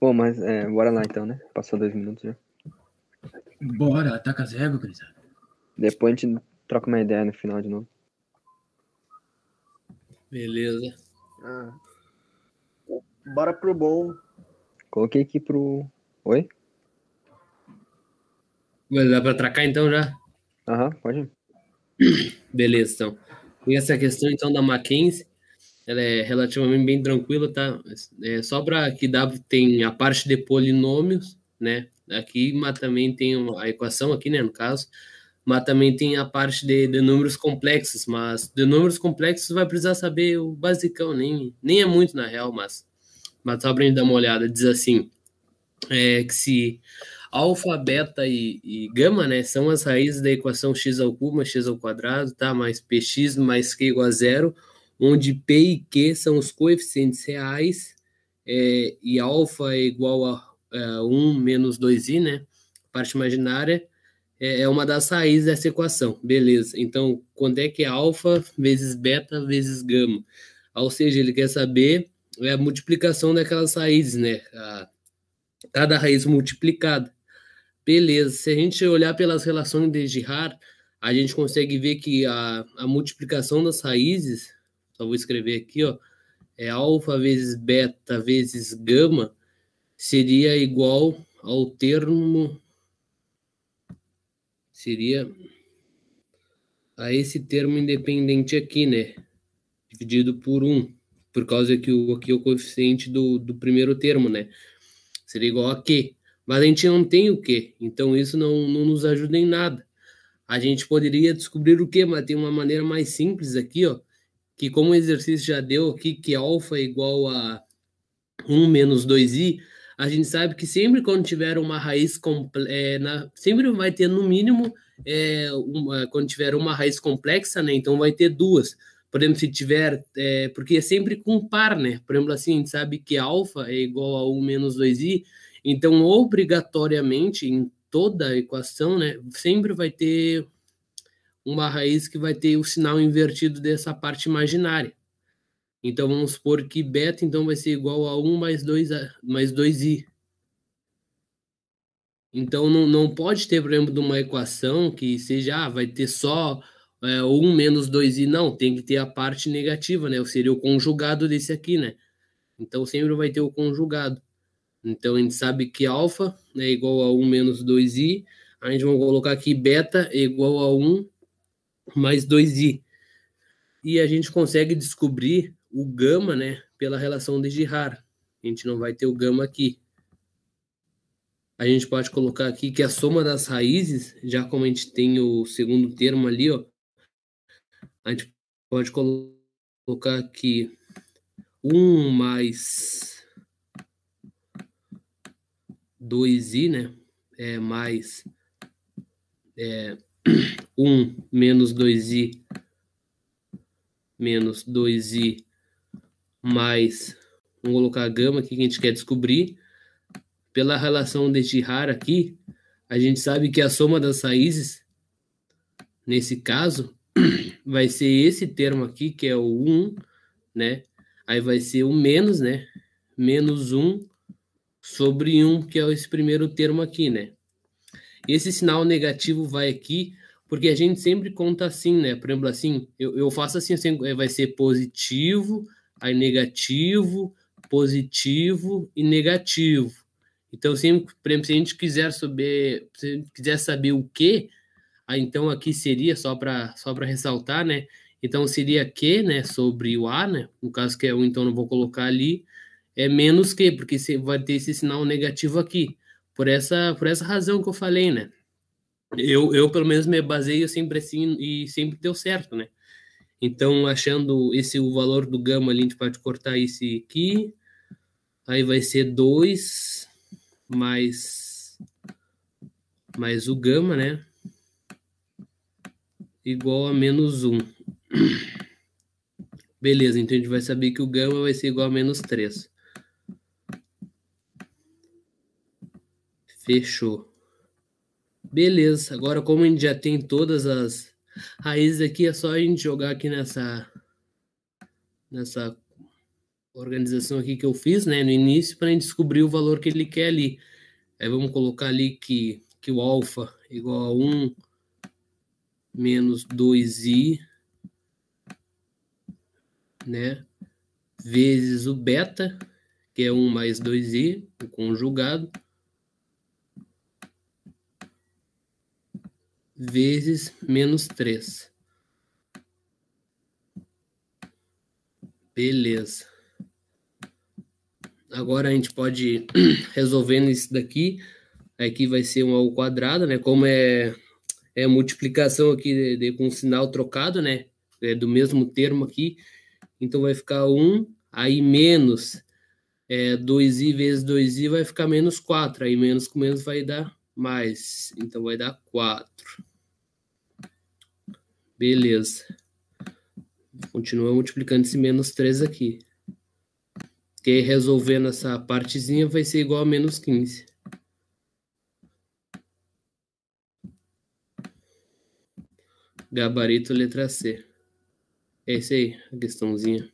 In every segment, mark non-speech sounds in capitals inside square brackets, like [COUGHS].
Bom, mas é, bora lá então, né? Passou dois minutos já. Bora, ataca as réguas, gurizada. Depois a gente troca uma ideia no final de novo. Beleza. Ah. Bora pro bom. Coloquei aqui pro. Oi? Vai dar pra atracar então já? Aham, pode ir. Beleza, então. E essa questão então da Mackenzie, ela é relativamente bem tranquila, tá? É só para que W tem a parte de polinômios, né? Aqui, mas também tem a equação aqui, né, no caso, mas também tem a parte de, de números complexos, mas de números complexos vai precisar saber o basicão, nem, nem é muito na real, mas, mas só para gente dar uma olhada, diz assim, é, que se alfa, beta e, e, gama, né, são as raízes da equação x ao cubo mais x ao quadrado, tá, mais px mais q igual a zero, onde p e q são os coeficientes reais, é, e alfa é igual a é, 1 menos 2i, né, parte imaginária, é, é uma das raízes dessa equação, beleza, então, quando é que é alfa vezes beta vezes gama? Ou seja, ele quer saber é a multiplicação daquelas raízes, né, a, cada raiz multiplicada. Beleza, se a gente olhar pelas relações de Girard, a gente consegue ver que a, a multiplicação das raízes, só vou escrever aqui, ó, é alfa vezes beta vezes gama, seria igual ao termo, seria a esse termo independente aqui, né, dividido por 1, por causa que o, aqui é o coeficiente do, do primeiro termo, né, seria igual a Q. Mas a gente não tem o quê? Então isso não, não nos ajuda em nada. A gente poderia descobrir o quê? Mas tem uma maneira mais simples aqui, ó. Que como o exercício já deu aqui, que alfa é igual a 1 menos 2i, a gente sabe que sempre quando tiver uma raiz é, sempre vai ter no mínimo é, uma, quando tiver uma raiz complexa, né? Então vai ter duas. Por exemplo, se tiver, é, porque é sempre com par, né? Por exemplo, assim, a gente sabe que alfa é igual a 1 menos 2i, então, obrigatoriamente, em toda a equação, né, sempre vai ter uma raiz que vai ter o sinal invertido dessa parte imaginária. Então, vamos supor que beta então vai ser igual a 1 mais 2, mais 2i. Então, não, não pode ter, por exemplo, de uma equação que seja, ah, vai ter só é, 1 menos 2i. Não, tem que ter a parte negativa, né? Ou seria o conjugado desse aqui, né? Então, sempre vai ter o conjugado. Então a gente sabe que alfa é igual a 1 menos 2i. A gente vai colocar aqui beta é igual a 1 mais 2i. E a gente consegue descobrir o gama, né, pela relação de Girard. A gente não vai ter o gama aqui. A gente pode colocar aqui que a soma das raízes, já como a gente tem o segundo termo ali, ó, a gente pode colocar aqui 1 mais 2i, né? É, mais é, 1 menos 2i menos 2i mais, vamos colocar a gama aqui que a gente quer descobrir. Pela relação de Girard aqui, a gente sabe que a soma das raízes, nesse caso, [CLEARS THROAT] vai ser esse termo aqui, que é o 1, né? Aí vai ser o menos, né? Menos 1 sobre 1, que é esse primeiro termo aqui, né? Esse sinal negativo vai aqui, porque a gente sempre conta assim, né? Por exemplo, assim, eu, eu faço assim, assim, vai ser positivo, aí negativo, positivo e negativo. Então, sempre, por exemplo, se a gente quiser saber, se quiser saber o que, aí então aqui seria só para só para ressaltar, né? Então seria que, né, sobre o a, né? No caso que é o, então não vou colocar ali é menos que, porque vai ter esse sinal negativo aqui. Por essa, por essa razão que eu falei, né? Eu, eu pelo menos me baseio sempre assim e sempre deu certo, né? Então, achando esse o valor do gama ali, a gente pode cortar esse aqui. Aí vai ser 2 mais, mais o gama, né? Igual a menos 1. Beleza, então a gente vai saber que o gama vai ser igual a menos 3. Fechou. Beleza. Agora, como a gente já tem todas as raízes aqui, é só a gente jogar aqui nessa. Nessa. organização aqui que eu fiz, né, no início, para a gente descobrir o valor que ele quer ali. Aí vamos colocar ali que, que o alfa é igual a 1 menos 2i, né, vezes o beta, que é 1 mais 2i, o conjugado, vezes menos 3. Beleza. Agora a gente pode [CLEARS THROAT] ir resolvendo isso daqui. Aqui vai ser um ao quadrado, né? Como é, é multiplicação aqui de, de, com sinal trocado, né? É do mesmo termo aqui. Então vai ficar 1, aí menos é, 2i vezes 2i vai ficar menos 4. Aí menos com menos vai dar mais. Então vai dar 4. Beleza. Continua multiplicando esse menos 3 aqui. Que resolvendo essa partezinha vai ser igual a menos 15. Gabarito letra C. É isso aí, a questãozinha.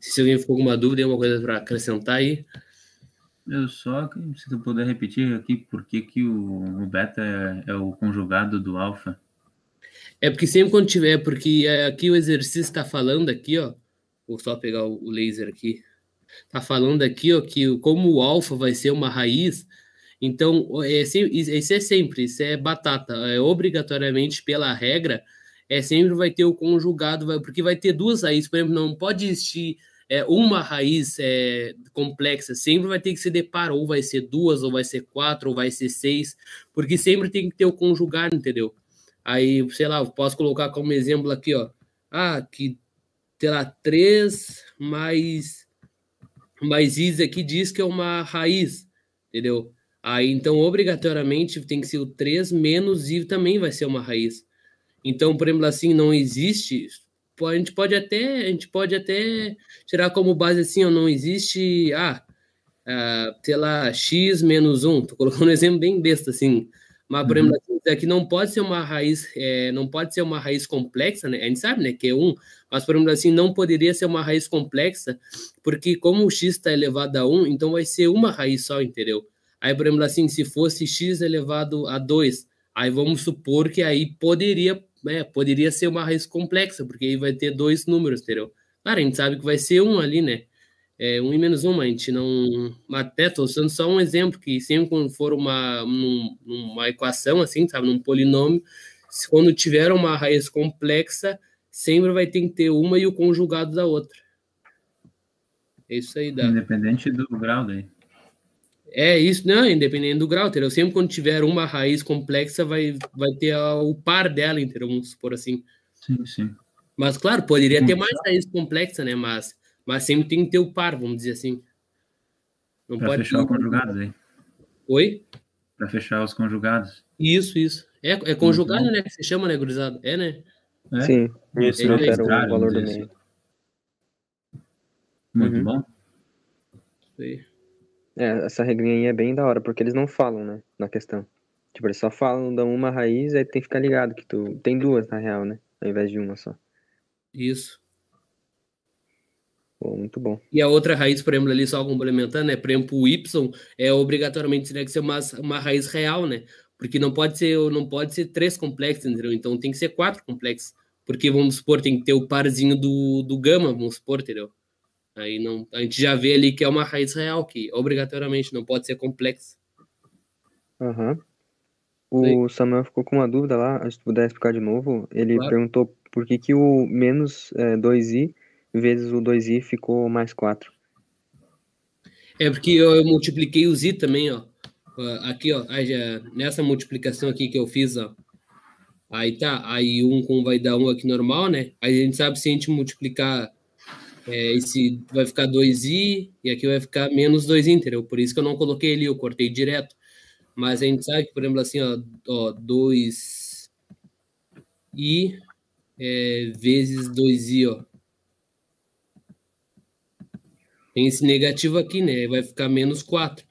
Se alguém ficou com alguma dúvida, alguma coisa para acrescentar aí. Eu só, se tu puder repetir aqui, por que, que o, o beta é, é o conjugado do alfa? É porque sempre quando tiver, porque aqui o exercício está falando aqui, ó. Vou só pegar o laser aqui. Tá falando aqui, ó, que como o alfa vai ser uma raiz, então é, isso é sempre, isso é batata. É obrigatoriamente pela regra, é sempre vai ter o conjugado, vai, porque vai ter duas raízes, por exemplo, não pode existir é, uma raiz é, complexa, sempre vai ter que ser de par, ou vai ser duas, ou vai ser quatro, ou vai ser seis, porque sempre tem que ter o conjugado, entendeu? Aí, sei lá, posso colocar como exemplo aqui, ó. Ah, que, sei lá, 3 mais, mais is aqui diz que é uma raiz, entendeu? Aí, então, obrigatoriamente, tem que ser o 3 menos i também vai ser uma raiz. Então, por exemplo, assim, não existe... A gente pode até, a gente pode até tirar como base assim, ó, não existe, ah, ah sei lá, x menos 1. Tô colocando um [LAUGHS] exemplo bem besta, assim. Mas, por exemplo, uhum. Aqui não pode ser uma raiz, é, não pode ser uma raiz complexa, né? A gente sabe, né, que é 1, mas, por exemplo, assim, não poderia ser uma raiz complexa, porque como o x está elevado a 1, então vai ser uma raiz só, entendeu? Aí, por exemplo, assim, se fosse x elevado a 2, aí vamos supor que aí poderia, né, poderia ser uma raiz complexa, porque aí vai ter dois números, entendeu? Claro, a gente sabe que vai ser um ali, né? É, um e menos uma, a gente não. Até estou usando só um exemplo, que sempre quando for uma, uma equação, assim, sabe, num polinômio, quando tiver uma raiz complexa, sempre vai ter que ter uma e o conjugado da outra. É isso aí, dá. Independente do grau daí. É isso, não, independente do grau, entendeu? Sempre quando tiver uma raiz complexa, vai, vai ter a, o par dela, entendeu? Vamos supor assim. Sim, sim. Mas, claro, poderia ter mais raiz complexa, né? Mas mas sempre tem que ter o par, vamos dizer assim. Não pra pode fechar ter... os conjugados aí. Oi? Para fechar os conjugados. Isso, isso. É, é conjugado, né? Que se chama, né, gurizada? É, né? É? Sim. Isso, é, é, o valor do meio. Muito uhum. bom. Isso É, essa regrinha aí é bem da hora, porque eles não falam, né, na questão. Tipo, eles só falam, dão uma raiz, aí tem que ficar ligado que tu tem duas, na real, né, ao invés de uma só. Isso. Pô, muito bom. E a outra raiz, por exemplo, ali só complementando, né? Por exemplo, o Y é obrigatoriamente teria que ser uma, uma raiz real, né? Porque não pode ser não pode ser três complexos, entendeu? Então tem que ser quatro complexos. Porque, vamos supor, tem que ter o parzinho do, do gama, vamos supor, entendeu? Aí não, a gente já vê ali que é uma raiz real, que obrigatoriamente não pode ser complexa. Aham. Uhum. O Samuel ficou com uma dúvida lá, se puder explicar de novo. Ele claro. perguntou por que, que o menos é, 2i vezes o 2i ficou mais 4. É porque eu multipliquei o z também, ó. Aqui, ó, nessa multiplicação aqui que eu fiz, ó. Aí tá, aí 1 com vai dar 1 aqui normal, né? Aí a gente sabe se a gente multiplicar é, esse vai ficar 2i e aqui vai ficar menos 2i, entendeu? Por isso que eu não coloquei ali, eu cortei direto. Mas a gente sabe que, por exemplo, assim, ó, ó 2i é, vezes 2i, ó. Tem esse negativo aqui, né? Vai ficar menos 4.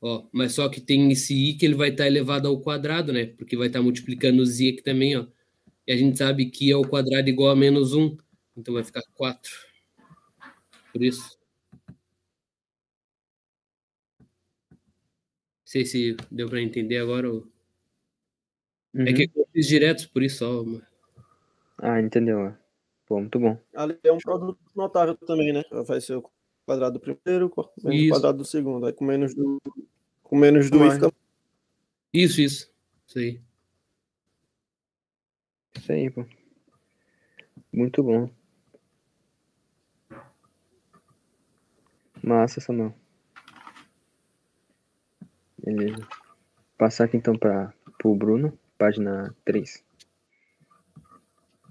Ó, mas só que tem esse i que ele vai estar tá elevado ao quadrado, né? Porque vai estar tá multiplicando os i aqui também, ó. E a gente sabe que é i ao quadrado é igual a menos 1. Então vai ficar 4. Por isso. Não sei se deu para entender agora. Ou... É uhum. É que eu fiz direto, por isso só. Ah, entendeu. Pô, muito bom. Ali é um produto notável também, né? Vai ser o quadrado do primeiro, menos o quadrado do segundo. Aí com menos do. Com menos do fica. Isso, isso. Isso aí. Isso aí, pô. Muito bom. Massa, Samuel. Beleza. Passar aqui então para o Bruno, página 3.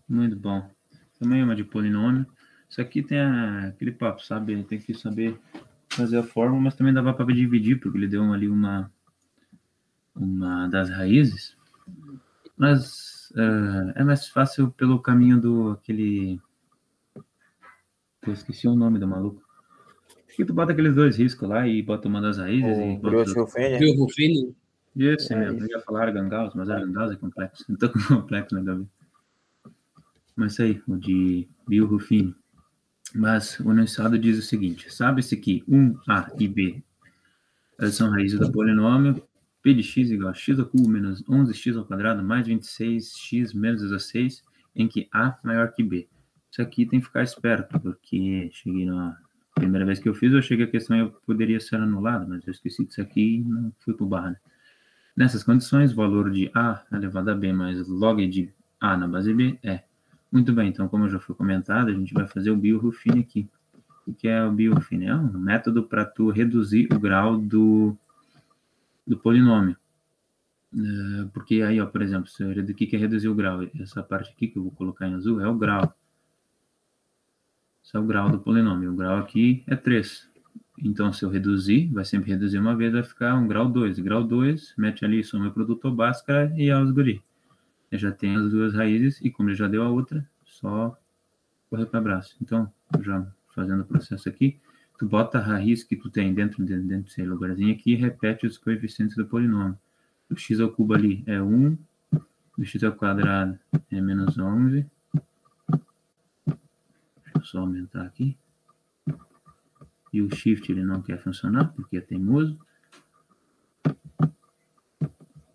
Muito bom. Também é uma de polinômio. Isso aqui tem a, aquele papo, sabe? Tem que saber fazer a forma, mas também dava para dividir, porque ele deu ali uma, uma das raízes. Mas uh, é mais fácil pelo caminho do aquele. Eu esqueci o nome do maluco. Que tu bota aqueles dois riscos lá e bota uma das raízes o e bota. Esse é, mesmo, eu ia falar Gangaus, mas Gangaus é complexo. Não tô com complexo na cabeça. Mas aí, o de Biorufine. Mas o enunciado diz o seguinte: sabe-se que 1a e b são raízes do polinômio p de x igual a x ao cubo menos 11x ao quadrado mais 26x menos 16, em que a maior que b. Isso aqui tem que ficar esperto, porque cheguei na primeira vez que eu fiz, eu cheguei a questão eu poderia ser anulado, mas eu esqueci disso aqui e não fui para o barra. Né? Nessas condições, o valor de a elevado a b mais log de a na base b é. Muito bem, então, como já foi comentado, a gente vai fazer o biorufine aqui. O que é o biorufine? É um método para tu reduzir o grau do, do polinômio. Uh, porque aí, ó, por exemplo, o que é reduzir o grau? Essa parte aqui que eu vou colocar em azul é o grau. Esse é o grau do polinômio. O grau aqui é 3. Então, se eu reduzir, vai sempre reduzir uma vez, vai ficar um grau 2. Grau 2, mete ali, soma o produto Bhaskara e aos guri. Já tenho as duas raízes e como ele já deu a outra, só correr para abraço. Então, já fazendo o processo aqui, tu bota a raiz que tu tem dentro, dentro, dentro desse lugarzinho aqui e repete os coeficientes do polinômio. O x ao cubo ali é 1, o x ao quadrado é menos 11. Deixa eu só aumentar aqui. E o shift ele não quer funcionar porque é teimoso.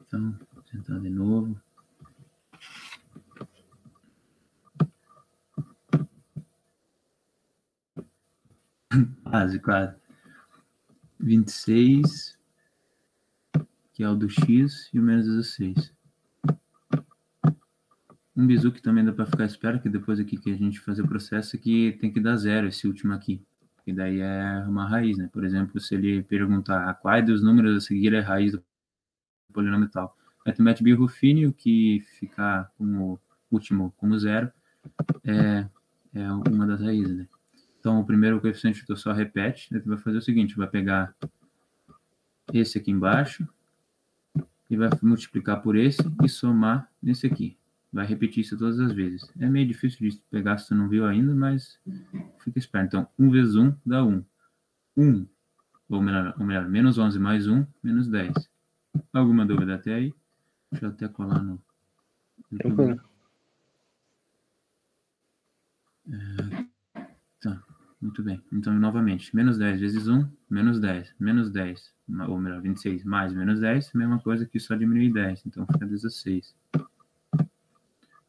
Então, vou tentar de novo. Quase, quase. 26, que é o do x, e o menos 16. Um bizu que também dá para ficar esperto, que depois aqui que a gente fazer o processo, que tem que dar zero esse último aqui. E daí é uma raiz, né? Por exemplo, se ele perguntar qual dos números a seguir é raiz do polinômio tal. Aí tu mete birrufine, que ficar como último como zero é, é uma das raízes, né? Então, o primeiro coeficiente tu só repete, daí tu vai fazer o seguinte, vai pegar esse aqui embaixo e vai multiplicar por esse e somar nesse aqui. Vai repetir isso todas as vezes. É meio difícil de pegar se tu não viu ainda, mas fica esperto. Então, 1 vezes 1 dá 1. 1, ou melhor, ou melhor, menos 11 mais 1, menos 10. Alguma dúvida até aí? Deixa eu até colar no... Tranquilo. É. Muito bem. Então, novamente, menos 10 vezes 1, menos 10, menos 10, ou melhor, 26, mais menos 10, mesma coisa que só diminuir 10, então fica 16.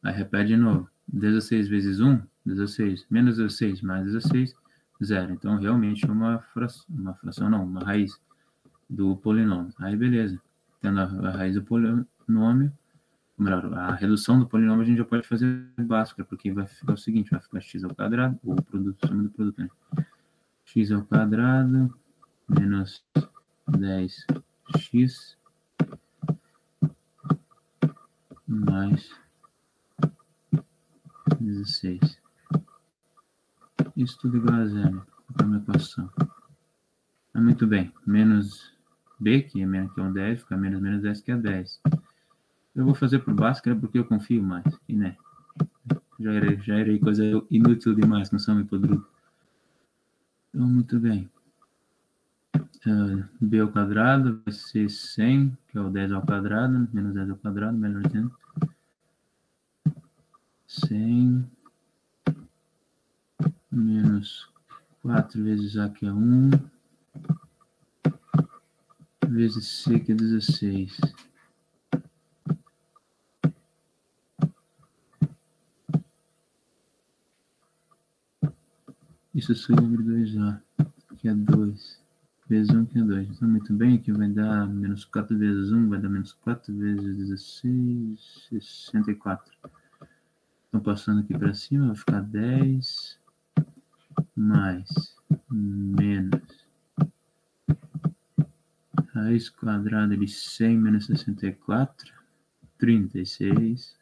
Aí repete de novo, 16 vezes 1, 16, menos 16, mais 16, zero. Então, realmente, uma fração, uma fração não, uma raiz do polinômio. Aí, beleza. Tendo a raiz do polinômio, melhor, a redução do polinômio a gente já pode fazer básica, porque vai ficar o seguinte, vai ficar x ao quadrado, ou o produto, soma do produto, né? x ao quadrado menos 10x mais 16. Isso tudo igual a zero, é uma equação. Ah, muito bem, menos b, que é, menos, que é um 10, fica menos menos 10, que é 10. Eu vou fazer por Bhaskara porque eu confio mais. E né? Já era, já era coisa inútil demais, não são me podrudo. Então, muito bem. Uh, b ao quadrado vai ser 100, que é o 10 ao quadrado, menos 10 ao quadrado, melhor dizendo. 100 menos 4 vezes a que é 1 vezes C, que é 16. Isso sobre 2A, que é 2. Vezes 1, que é 2. Então, muito bem, aqui vai dar menos 4 vezes 1, vai dar menos 4 vezes 16, 64. Então, passando aqui para cima, vai ficar 10 mais menos raiz quadrada de 100 menos 64, 36.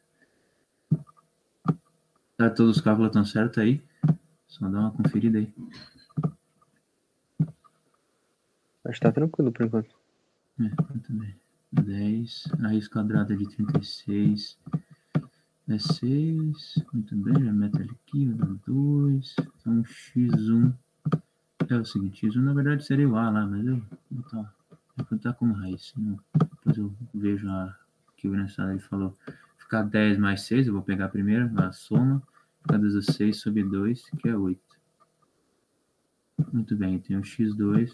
Tá, todos os cálculos estão certos aí? Só dá uma conferida aí. Acho que tá tranquilo por enquanto. É, muito bem. 10, raiz quadrada de 36 é 6. Muito bem, já mete ele aqui, vai dar 2. Então, x1 é o seguinte: x1 na verdade seria o a lá, mas eu vou botar Vou contar como raiz. Senão depois eu vejo a, que o ele falou. Ficar 10 mais 6, eu vou pegar primeiro a soma. Ficar 16 sobre 2, que é 8. Muito bem, tem o x2.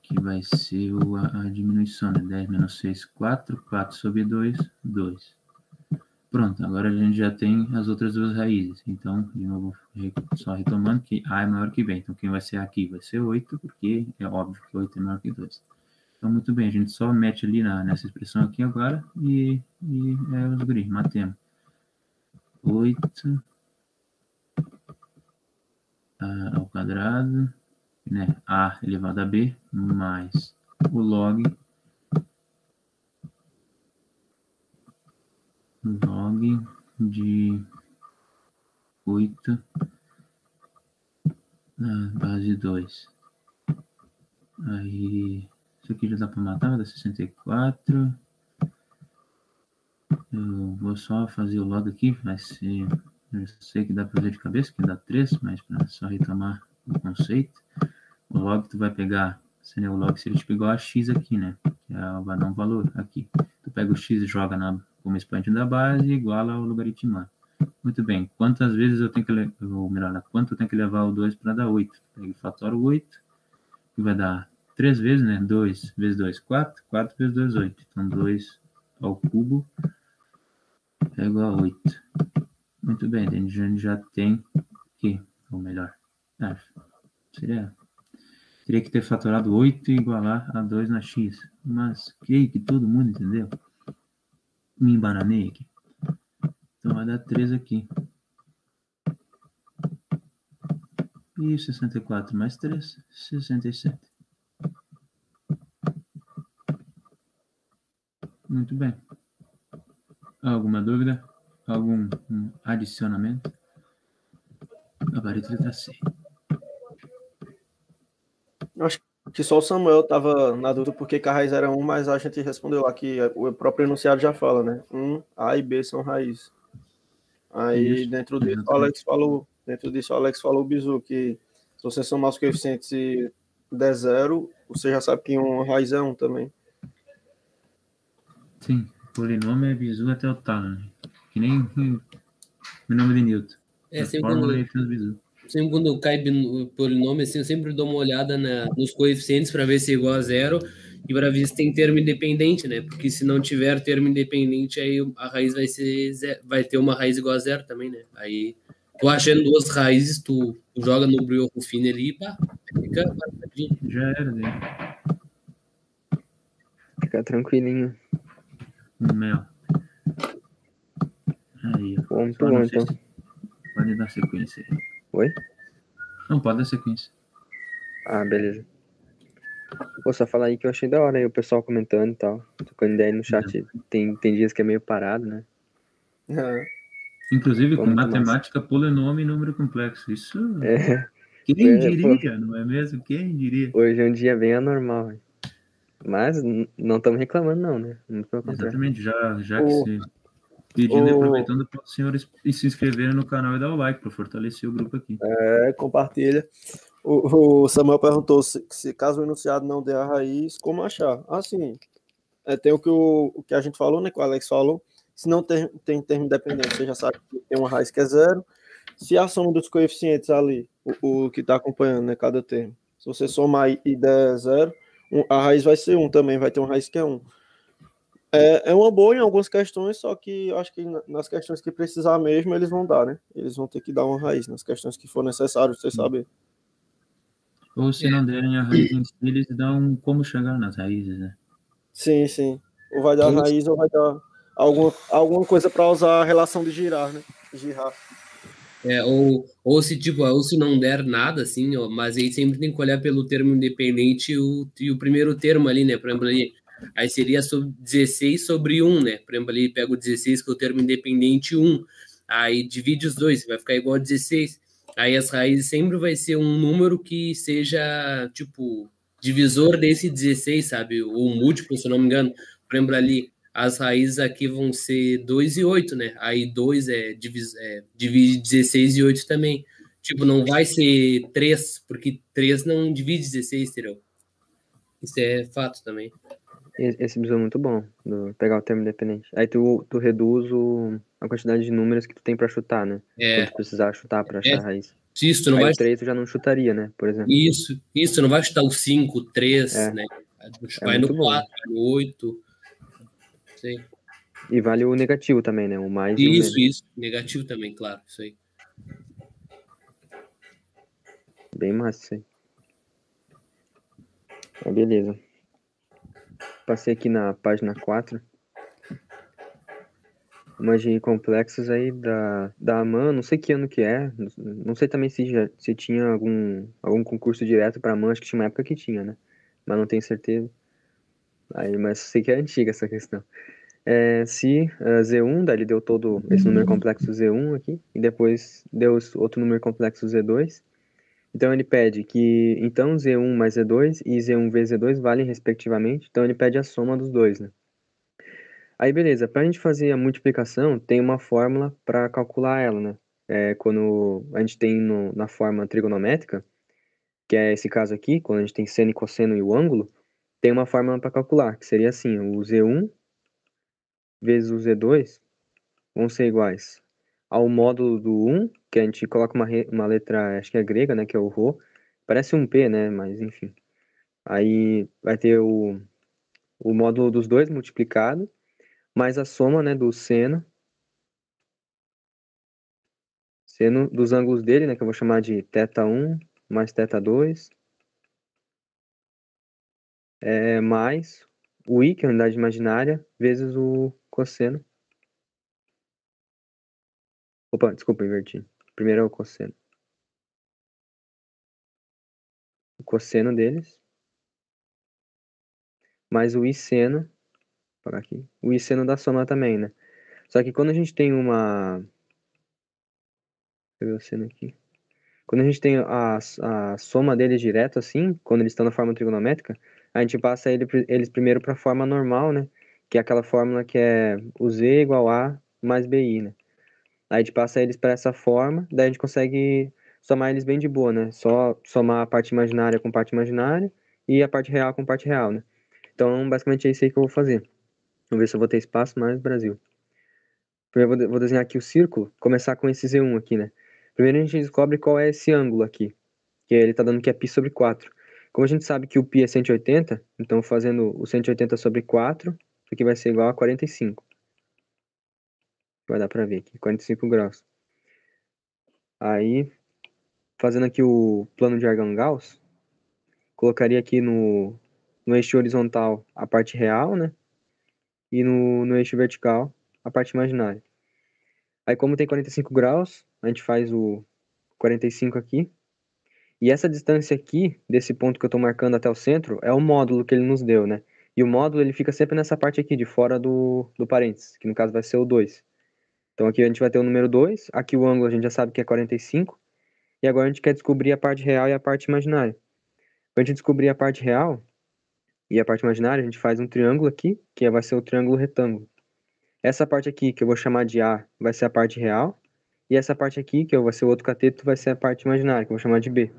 Que vai ser a, a diminuição, né? 10 menos 6, 4. 4 sobre 2, 2. Pronto, agora a gente já tem as outras duas raízes. Então, de novo, só retomando que A é maior que B. Então, quem vai ser aqui vai ser 8, porque é óbvio que 8 é maior que 2. Então, muito bem, a gente só mete ali na, nessa expressão aqui agora e, e é os guri, matemos. 8 a, ao quadrado, né? A elevado a B, mais o log log de 8 na base 2. Aí, isso aqui já dá para matar, vai dar 64. Eu vou só fazer o log aqui, vai ser. Eu sei que dá para fazer de cabeça, que dá 3, mas para só retomar o conceito. O log tu vai pegar, seria o log se ele te pegou a x aqui, né? Que vai dar um valor aqui. Tu pega o x e joga na como expoente da base igual ao logaritmo. Muito bem, quantas vezes eu tenho que, ou melhor, quanto eu tenho que levar o 2 para dar 8? Pego fator 8, que vai dar 3 vezes, né? 2 vezes 2, 4, 4 vezes 2, 8. Então, 2 ao cubo é igual a 8. Muito bem, a gente já tem que, ou melhor, ah, seria, teria que ter fatorado 8 e igualar a 2 na x. Mas creio que todo mundo entendeu me embananei aqui. Então vai dar 3 aqui. E 64 mais 3, 67. Muito bem. Alguma dúvida? Algum um adicionamento? Gabarito letra C. Acho que só o Samuel estava na dúvida porque raiz era 1, mas a gente respondeu lá que o próprio enunciado já fala, né? 1, A e B são raiz. Aí Isso. dentro disso o Alex falou, dentro disso o Alex falou o bizu que se você somar os coeficientes e der zero, você já sabe que um raiz é 1 também. Sim, polinômio é bizu até o talo, né? Que nem o nome de Newton. É, segundo, sempre quando cai polinômio, assim, eu sempre dou uma olhada na, nos coeficientes para ver se é igual a zero e para ver se tem termo independente, né? Porque se não tiver termo independente, aí a raiz vai ser zero, vai ter uma raiz igual a zero também, né? Aí tu achando duas raízes, tu, tu joga no Brio Rufino ali e pá, fica Já era, né? Fica tranquilinho. Mel. Aí, ó. Bom, muito bom, então. Pode dar sequência aí. Oi? Não, pode dar sequência. Ah, beleza. Vou só falar aí que eu achei da hora aí o pessoal comentando e tal. Tocando ideia no chat. Tem, tem dias que é meio parado, né? É. Inclusive com matemática, massa. polinômio e número complexo. Isso. É. Quem é, diria, pô. não é mesmo? Quem diria? Hoje é um dia bem anormal. Mas não estamos reclamando, não, né? Exatamente, já, já que se Pedindo o... e aproveitando para os senhores se inscreverem no canal e dar o like para fortalecer o grupo aqui. É, compartilha. O, o Samuel perguntou se, se, caso o enunciado não der a raiz, como achar? Assim, é, tem o que, o, o que a gente falou, né? Que o Alex falou. Se não tem, tem termo independente, você já sabe que tem uma raiz que é zero. Se a soma dos coeficientes ali, o, o que está acompanhando, né? Cada termo, Se você somar e der zero, a raiz vai ser 1 também, vai ter uma raiz que é 1. É, é uma boa em algumas questões, só que acho que nas questões que precisar mesmo, eles vão dar, né? Eles vão ter que dar uma raiz nas questões que for necessário, você sabe. Ou se não derem a raiz em si, eles dão como chegar nas raízes, né? Sim, sim. Ou vai dar raiz ou vai dar alguma, alguma coisa para usar a relação de girar, né? Girar. É, ou, ou se tipo, ou se não der nada, assim, ó, mas aí sempre tem que olhar pelo termo independente e o, e o primeiro termo ali, né? Por exemplo, ali, aí seria sobre 16 sobre 1, né? Por exemplo, ali pega o 16, que é o termo independente 1. Aí divide os dois, vai ficar igual a 16. Aí as raízes sempre vai ser um número que seja, tipo, divisor desse 16, sabe? Ou múltiplo, se não me engano. Por exemplo, ali, as raízes aqui vão ser 2 e 8, né? Aí 2 é, divis, é, divide 16 e 8 também. Tipo, não vai ser 3, porque 3 não divide 16, entendeu? Isso é fato também. Esse bizu é muito bom, do pegar o termo independente. Aí tu, tu reduz o, a quantidade de números que tu tem pra chutar, né? É. Quando tu precisar chutar pra achar É. a raiz. Isso, tu não Aí vai. o 3 tu já não chutaria, né? Por exemplo. Isso, isso, tu não vai chutar o 5, 3, É. né? É Vai no muito bom. 4, vai no 8. Sei. E vale o negativo também, né? O mais e o Isso, isso. Negativo também, claro. Isso aí. Bem massa isso aí. Ah, beleza. Passei aqui na página 4. Umas de complexos aí da, da AMAN, não sei que ano que é. Não sei também se, já, se tinha algum, algum concurso direto para AMAN, acho que tinha uma época que tinha, né? Mas não tenho certeza. Aí, mas sei que é antiga essa questão. É, se ah, Z1, daí ele deu todo esse número complexo Z1 aqui, e depois deu outro número complexo Z2. Então ele pede que então Z1 mais Z2 e Z1 vezes Z2 valem respectivamente. Então ele pede a soma dos dois, né? Aí beleza, para a gente fazer a multiplicação, tem uma fórmula para calcular ela, né? É, quando a gente tem no- na forma trigonométrica, que é esse caso aqui, quando a gente tem seno e cosseno e o ângulo, tem uma fórmula para calcular, que seria assim, o Z1 vezes o Z2 vão ser iguais ao módulo do 1, que a gente coloca uma, uma letra, acho que é grega, né, que é o Rho. Parece um P, né, mas enfim. Aí vai ter o, o módulo dos dois multiplicado, mais a soma, né, do seno. Seno dos ângulos dele, né, que eu vou chamar de θ1 mais θ2. É, mais o i, que é a unidade imaginária, vezes o cosseno. Opa, desculpa, inverti. Primeiro é o cosseno. O cosseno deles. Mais o i seno. Vou pagar aqui. O i seno da soma também, né? Só que quando a gente tem uma. Deixa eu ver o seno aqui. Quando a gente tem a, a soma deles direto assim, quando eles estão na forma trigonométrica, a gente passa ele, eles primeiro para a forma normal, né? Que é aquela fórmula que é o z igual a mais bi, né? Aí a gente passa eles para essa forma, daí a gente consegue somar eles bem de boa, né? Só somar a parte imaginária com parte imaginária e a parte real com parte real, né? Então, basicamente é isso aí que eu vou fazer. Vamos ver se eu vou ter espaço mais Brasil. Primeiro eu vou, de- vou desenhar aqui o círculo, começar com esse Z1 aqui, né? Primeiro a gente descobre qual é esse ângulo aqui, que ele tá dando que é π sobre 4. Como a gente sabe que o π é 180, então fazendo o 180 sobre 4, isso aqui vai ser igual a 45. Vai dar pra ver aqui, 45 graus. Aí, fazendo aqui o plano de Argand-Gauss, colocaria aqui no, no eixo horizontal a parte real, né? E no, no eixo vertical a parte imaginária. Aí, como tem 45 graus, a gente faz o 45 aqui. E essa distância aqui, desse ponto que eu estou marcando até o centro, é o módulo que ele nos deu, né? E o módulo, ele fica sempre nessa parte aqui, de fora do, do parênteses, que no caso vai ser o 2. Então aqui a gente vai ter o número 2, aqui o ângulo a gente já sabe que é 45, e agora a gente quer descobrir a parte real e a parte imaginária. Para a gente descobrir a parte real e a parte imaginária, a gente faz um triângulo aqui, que vai ser o triângulo retângulo. Essa parte aqui, que eu vou chamar de A, vai ser a parte real, e essa parte aqui, que vai ser o outro cateto, vai ser a parte imaginária, que eu vou chamar de B.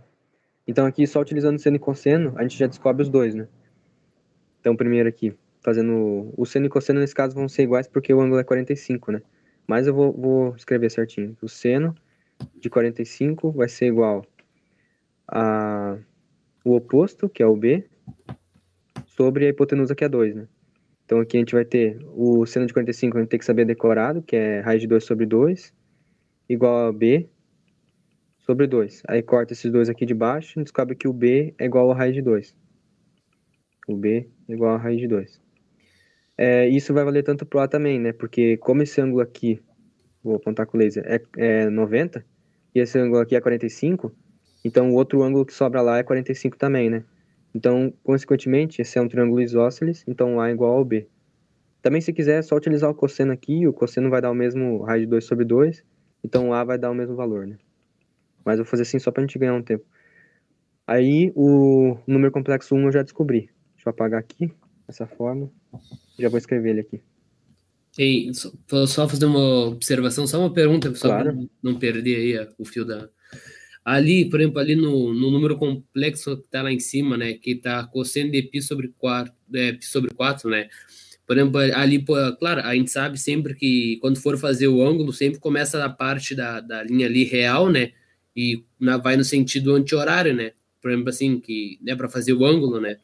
Então aqui, só utilizando seno e cosseno, a gente já descobre os dois, né? Então primeiro aqui, fazendo... O seno e cosseno, nesse caso, vão ser iguais porque o ângulo é 45, né? Mas eu vou, vou escrever certinho. O seno de 45 vai ser igual a... o oposto, que é o B, sobre a hipotenusa, que é 2, né? Então aqui a gente vai ter o seno de 45, a gente tem que saber decorado, que é raiz de 2 sobre 2, igual a B sobre 2. Aí corta esses dois aqui de baixo, gente descobre que o B é igual a raiz de 2. O B é igual a raiz de 2. É, isso vai valer tanto pro A também, né? Porque como esse ângulo aqui, vou apontar com o laser, é, é 90, e esse ângulo aqui é 45, então o outro ângulo que sobra lá é 45 também, né? Então, consequentemente, esse é um triângulo isósceles, então A é igual ao B. Também, se quiser, é só utilizar o cosseno aqui, o cosseno vai dar o mesmo raiz de 2 sobre 2, então A vai dar o mesmo valor, né? Mas eu vou fazer assim só pra gente ganhar um tempo. Aí, o número complexo 1 eu já descobri. Deixa eu apagar aqui, essa forma. Já vou escrever ele aqui. Ei, só, só fazer uma observação, só uma pergunta, só claro. para não perder aí o fio da, Ali, por exemplo, ali no, no número complexo que está lá em cima, né, que está cosseno de π sobre 4, é, π sobre 4, né, por exemplo, ali, claro, a gente sabe sempre que quando for fazer o ângulo, sempre começa da parte da, da linha ali real, né, e na, vai no sentido anti-horário, né, por exemplo, assim, que, né, para fazer o ângulo, né,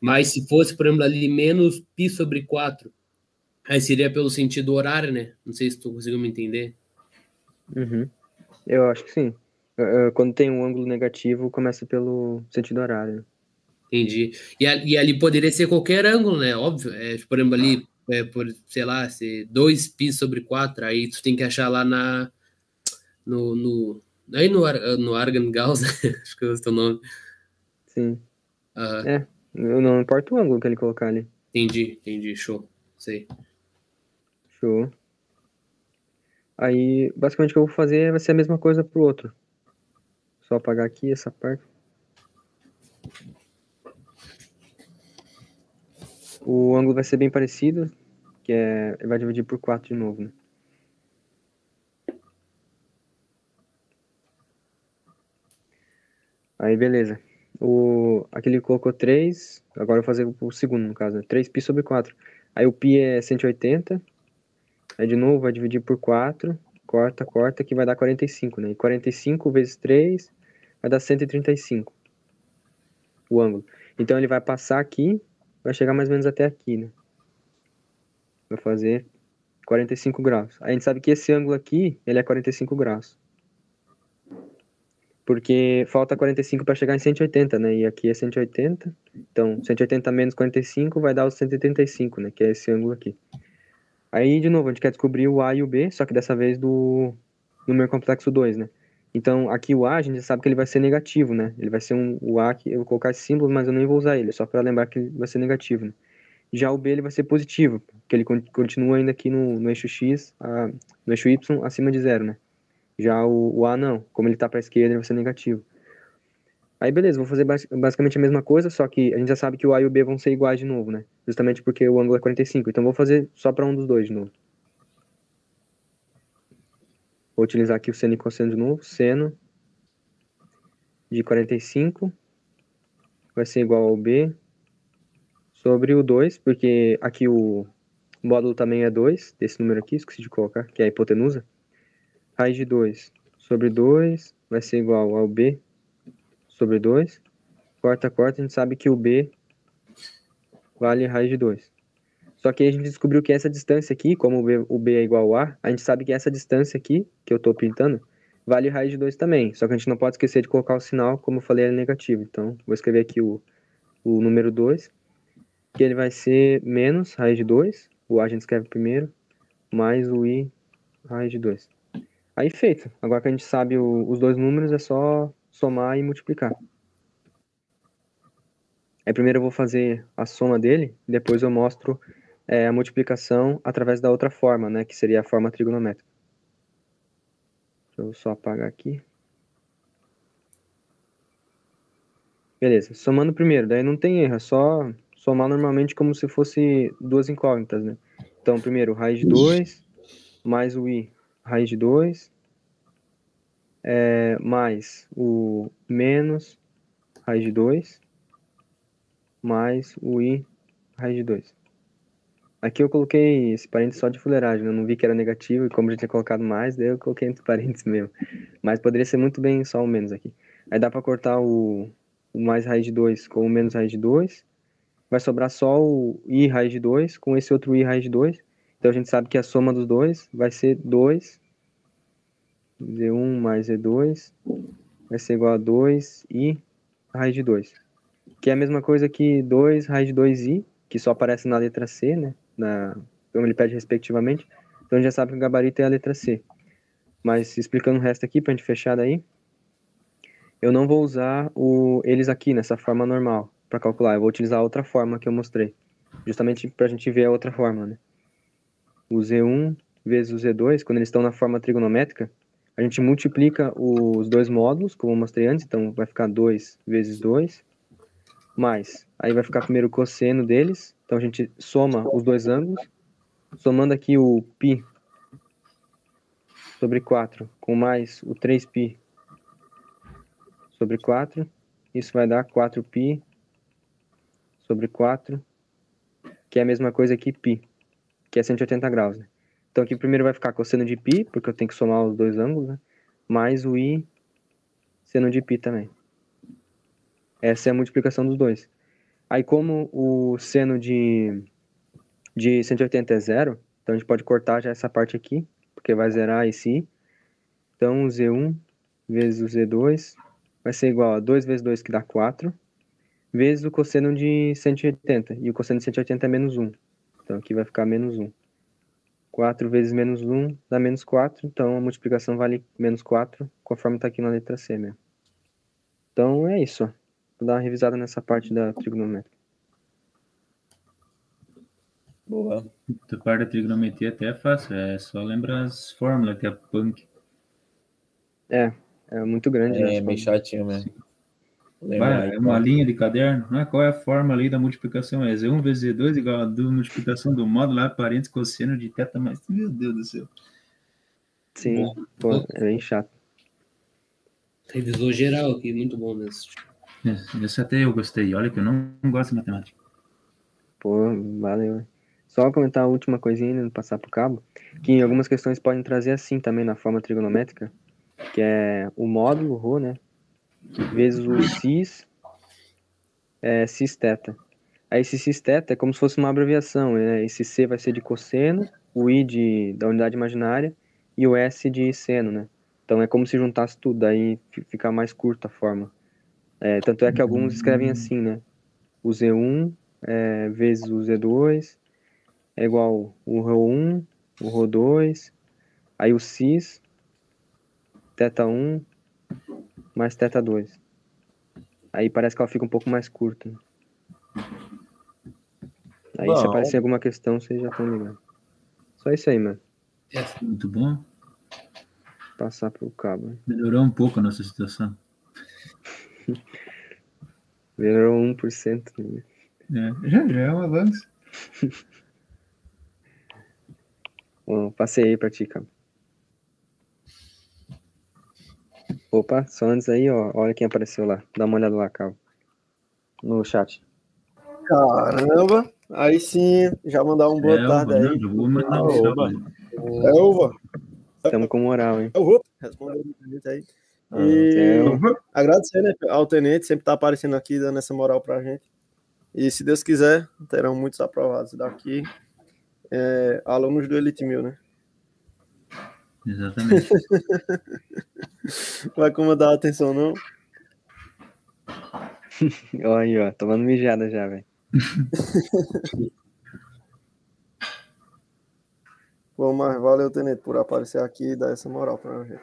mas se fosse, por exemplo, ali menos π sobre 4, aí seria pelo sentido horário, né, não sei se tu conseguiu me entender. Uhum. Eu acho que sim. Uh, quando tem um ângulo negativo, começa pelo sentido horário. Entendi. E, e ali poderia ser qualquer ângulo, né? Óbvio. É, por exemplo, ali, é, por, sei lá, ser 2π sobre 4, aí tu tem que achar lá na. No, no, aí no, no Argan Gauss, [LAUGHS] acho que é o teu nome. Sim. Uhum. É, não importa o ângulo que ele colocar ali. Entendi, entendi. Show. Sei. Show. Aí, basicamente, o que eu vou fazer vai ser a mesma coisa pro outro. Só apagar aqui essa parte. O ângulo vai ser bem parecido, que é, vai dividir por 4 de novo, né? Aí, beleza. O, aqui ele colocou 3, agora eu vou fazer o segundo, no caso, né? 3π sobre 4. Aí o π é 180, aí de novo vai dividir por 4, corta, corta, que vai dar 45, né? E 45 vezes 3 vai dar 135 o ângulo. Então ele vai passar aqui, vai chegar mais ou menos até aqui, né? Vai fazer 45 graus. A gente sabe que esse ângulo aqui, ele é 45 graus. Porque falta 45 para chegar em 180, né? E aqui é 180. Então, 180 menos 45 vai dar os 135, né? Que é esse ângulo aqui. Aí, de novo, a gente quer descobrir o A e o B, só que dessa vez do número complexo 2, né? Então, aqui o A, a gente sabe que ele vai ser negativo, né? Ele vai ser um, o A que eu vou colocar esse símbolo, mas eu nem vou usar ele, só para lembrar que ele vai ser negativo, né? Já o B, ele vai ser positivo, porque ele continua ainda aqui no, no eixo X, a, no eixo Y, acima de zero, né? Já o, o A, não. Como ele está para a esquerda, ele vai ser negativo. Aí, beleza, vou fazer basicamente a mesma coisa, só que a gente já sabe que o A e o B vão ser iguais de novo, né? Justamente porque o ângulo é 45. Então, vou fazer só para um dos dois de novo. Vou utilizar aqui o seno e cosseno de novo. Seno de 45 vai ser igual ao B sobre o 2, porque aqui o módulo também é 2, desse número aqui, esqueci de colocar, que é a hipotenusa. Raiz de 2 sobre 2 vai ser igual ao B sobre 2. Corta, corta, a gente sabe que o B vale raiz de 2. Só que a gente descobriu que essa distância aqui, como o B, o B é igual a A, a gente sabe que essa distância aqui, que eu estou pintando, vale raiz de 2 também. Só que a gente não pode esquecer de colocar o sinal, como eu falei, é negativo. Então, vou escrever aqui o, o número 2, que ele vai ser menos raiz de 2, o A a gente escreve primeiro, mais o I raiz de 2. Aí feito. Agora que a gente sabe o, os dois números, é só somar e multiplicar. Aí primeiro eu vou fazer a soma dele, depois eu mostro é, a multiplicação através da outra forma, né, que seria a forma trigonométrica. Deixa eu só apagar aqui. Beleza, somando primeiro, daí não tem erro, é só somar normalmente como se fosse duas incógnitas, né? Então, primeiro, raiz de 2, mais o i, raiz de 2, é, mais o menos raiz de 2, mais o i, raiz de 2. Aqui eu coloquei esse parênteses só de fuleiragem, né? eu não vi que era negativo, e como já tinha colocado mais, daí eu coloquei entre parênteses mesmo. Mas poderia ser muito bem só o menos aqui. Aí dá para cortar o, o mais raiz de 2 com o menos raiz de 2. Vai sobrar só o i raiz de 2 com esse outro i raiz de 2. Então a gente sabe que a soma dos dois vai ser 2. Z1 mais Z2 vai ser igual a 2i raiz de 2. Que é a mesma coisa que 2 raiz de 2i, que só aparece na letra C, né? Na, como ele pede respectivamente. Então a gente já sabe que o gabarito é a letra C. Mas explicando o resto aqui, para a gente fechar daí, eu não vou usar o, eles aqui nessa forma normal para calcular. Eu vou utilizar a outra forma que eu mostrei, justamente para a gente ver a outra forma, né? O Z1 vezes o Z2, quando eles estão na forma trigonométrica, a gente multiplica os dois módulos, como eu mostrei antes, então vai ficar 2 vezes 2, mais, aí vai ficar primeiro o cosseno deles, então a gente soma os dois ângulos, somando aqui o π sobre 4 com mais o 3π sobre 4. Isso vai dar 4π sobre 4, que é a mesma coisa que π, que é 180 graus. Né? Então aqui primeiro vai ficar cosseno de π, porque eu tenho que somar os dois ângulos, né? mais o i seno de π também. Essa é a multiplicação dos dois. Aí como o seno de, de 180 é zero, então a gente pode cortar já essa parte aqui, porque vai zerar esse i. Então o z1 vezes o z2 vai ser igual a 2 vezes 2, que dá 4, vezes o cosseno de 180. E o cosseno de 180 é menos 1. Então aqui vai ficar menos 1. 4 vezes menos 1 dá menos 4, então a multiplicação vale menos 4, conforme está aqui na letra C mesmo. Então é isso. Vou dar uma revisada nessa parte da trigonometria. Boa. A parte da trigonometria até é fácil, é só lembrar as fórmulas que é punk. É, é muito grande. É, meio chatinho mesmo. Vai, é uma linha de caderno. Ah, qual é a forma ali da multiplicação? É Z1 vezes Z2 igual a do multiplicação do módulo lá, parênteses, cosseno de teta mais. Meu Deus do céu. Sim, bom, pô, é bem chato. Revisou geral aqui, muito bom nesse. É, esse até eu gostei. Olha que eu não, não gosto de matemática. Pô, valeu. Só comentar a última coisinha, não passar pro cabo, que algumas questões podem trazer assim também na forma trigonométrica, que é o módulo ρ, né? Vezes o [LAUGHS] cis, é, cis teta. Aí esse cis teta é como se fosse uma abreviação, né? Esse C vai ser de cosseno, o I de, da unidade imaginária e o S de seno, né? Então é como se juntasse tudo, daí fica mais curta a forma. É, tanto é que alguns escrevem assim, né? O Z1 é, vezes o Z2 é igual o Rho1, o Rho2, aí o cis θ1 mais θ2. Aí parece que ela fica um pouco mais curta. Aí Bom. se aparecer alguma questão, vocês já estão ligados. Só isso aí, mano. Muito bom. Passar pro cabo. Melhorou um pouco a nossa situação. [LAUGHS] Melhorou 1%. Né? É, já, já é um avanço. [LAUGHS] Bom, passei aí pra ti, cara. Opa, só antes aí, ó. Olha quem apareceu lá. Dá uma olhada lá, Cal. No chat. Caramba! Aí sim, já mandar um boa é, tarde aí. Eu vou mandar um É, Uva. Estamos com moral, hein? É o Respondeu aí. Ah, e ah, agradecer né, ao Tenente, sempre tá aparecendo aqui, dando essa moral pra gente. E se Deus quiser, terão muitos aprovados daqui. É, alunos do Elite Mil, né? Exatamente. [LAUGHS] Vai comandar a atenção, não? [LAUGHS] Olha aí, ó, tomando mijada já, velho. [LAUGHS] Bom, mas valeu, Tenente, por aparecer aqui e dar essa moral pra gente.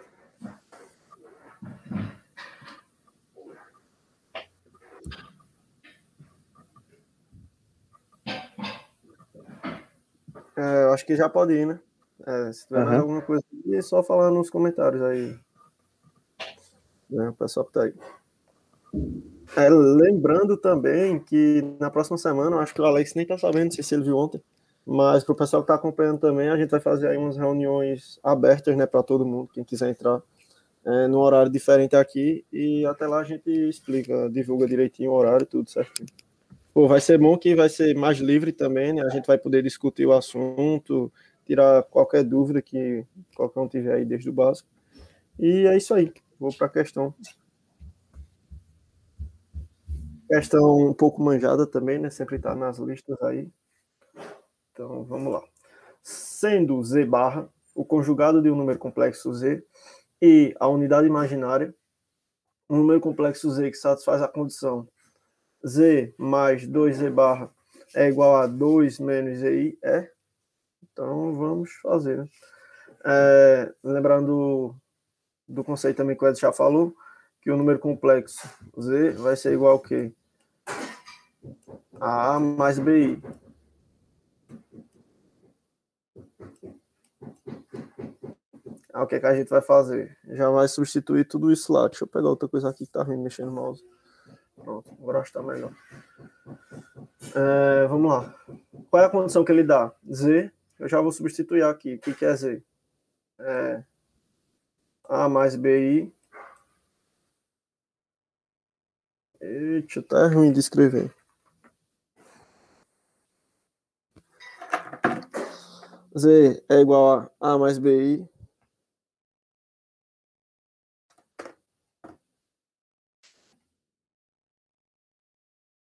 É, eu acho que já pode ir, né? É, se tiver uhum. alguma coisa, é só falar nos comentários aí. É, o pessoal que tá aí. É, lembrando também que na próxima semana, acho que o Alex nem tá sabendo, não sei se ele viu ontem, mas para o pessoal que está acompanhando também, a gente vai fazer aí umas reuniões abertas, né, para todo mundo, quem quiser entrar, é, num horário diferente aqui, e até lá a gente explica, divulga direitinho o horário, tudo certinho. Pô, vai ser bom que vai ser mais livre também, né? A gente vai poder discutir o assunto, tirar qualquer dúvida que qualquer um tiver aí desde o básico. E é isso aí. Vou para a questão. Questão um pouco manjada também, né? Sempre está nas listas aí. Então, vamos lá. Sendo Z barra o conjugado de um número complexo Z e a unidade imaginária, um número complexo Z que satisfaz a condição Z mais 2Z barra é igual a 2 menos ZI é. Então, vamos fazer, né? É, lembrando do conceito também que o Ed já falou, que o número complexo Z vai ser igual quê? A mais BI. Ah, o que, é que a gente vai fazer? Já vai substituir tudo isso lá. Deixa eu pegar outra coisa aqui que tá me mexendo no mouse. Pronto, agora está melhor. É, vamos lá. Qual é a condição que ele dá? Z. Eu já vou substituir aqui. Que, que é Z? É A mais BI Eita, tá ruim de escrever. Z é igual a A mais BI.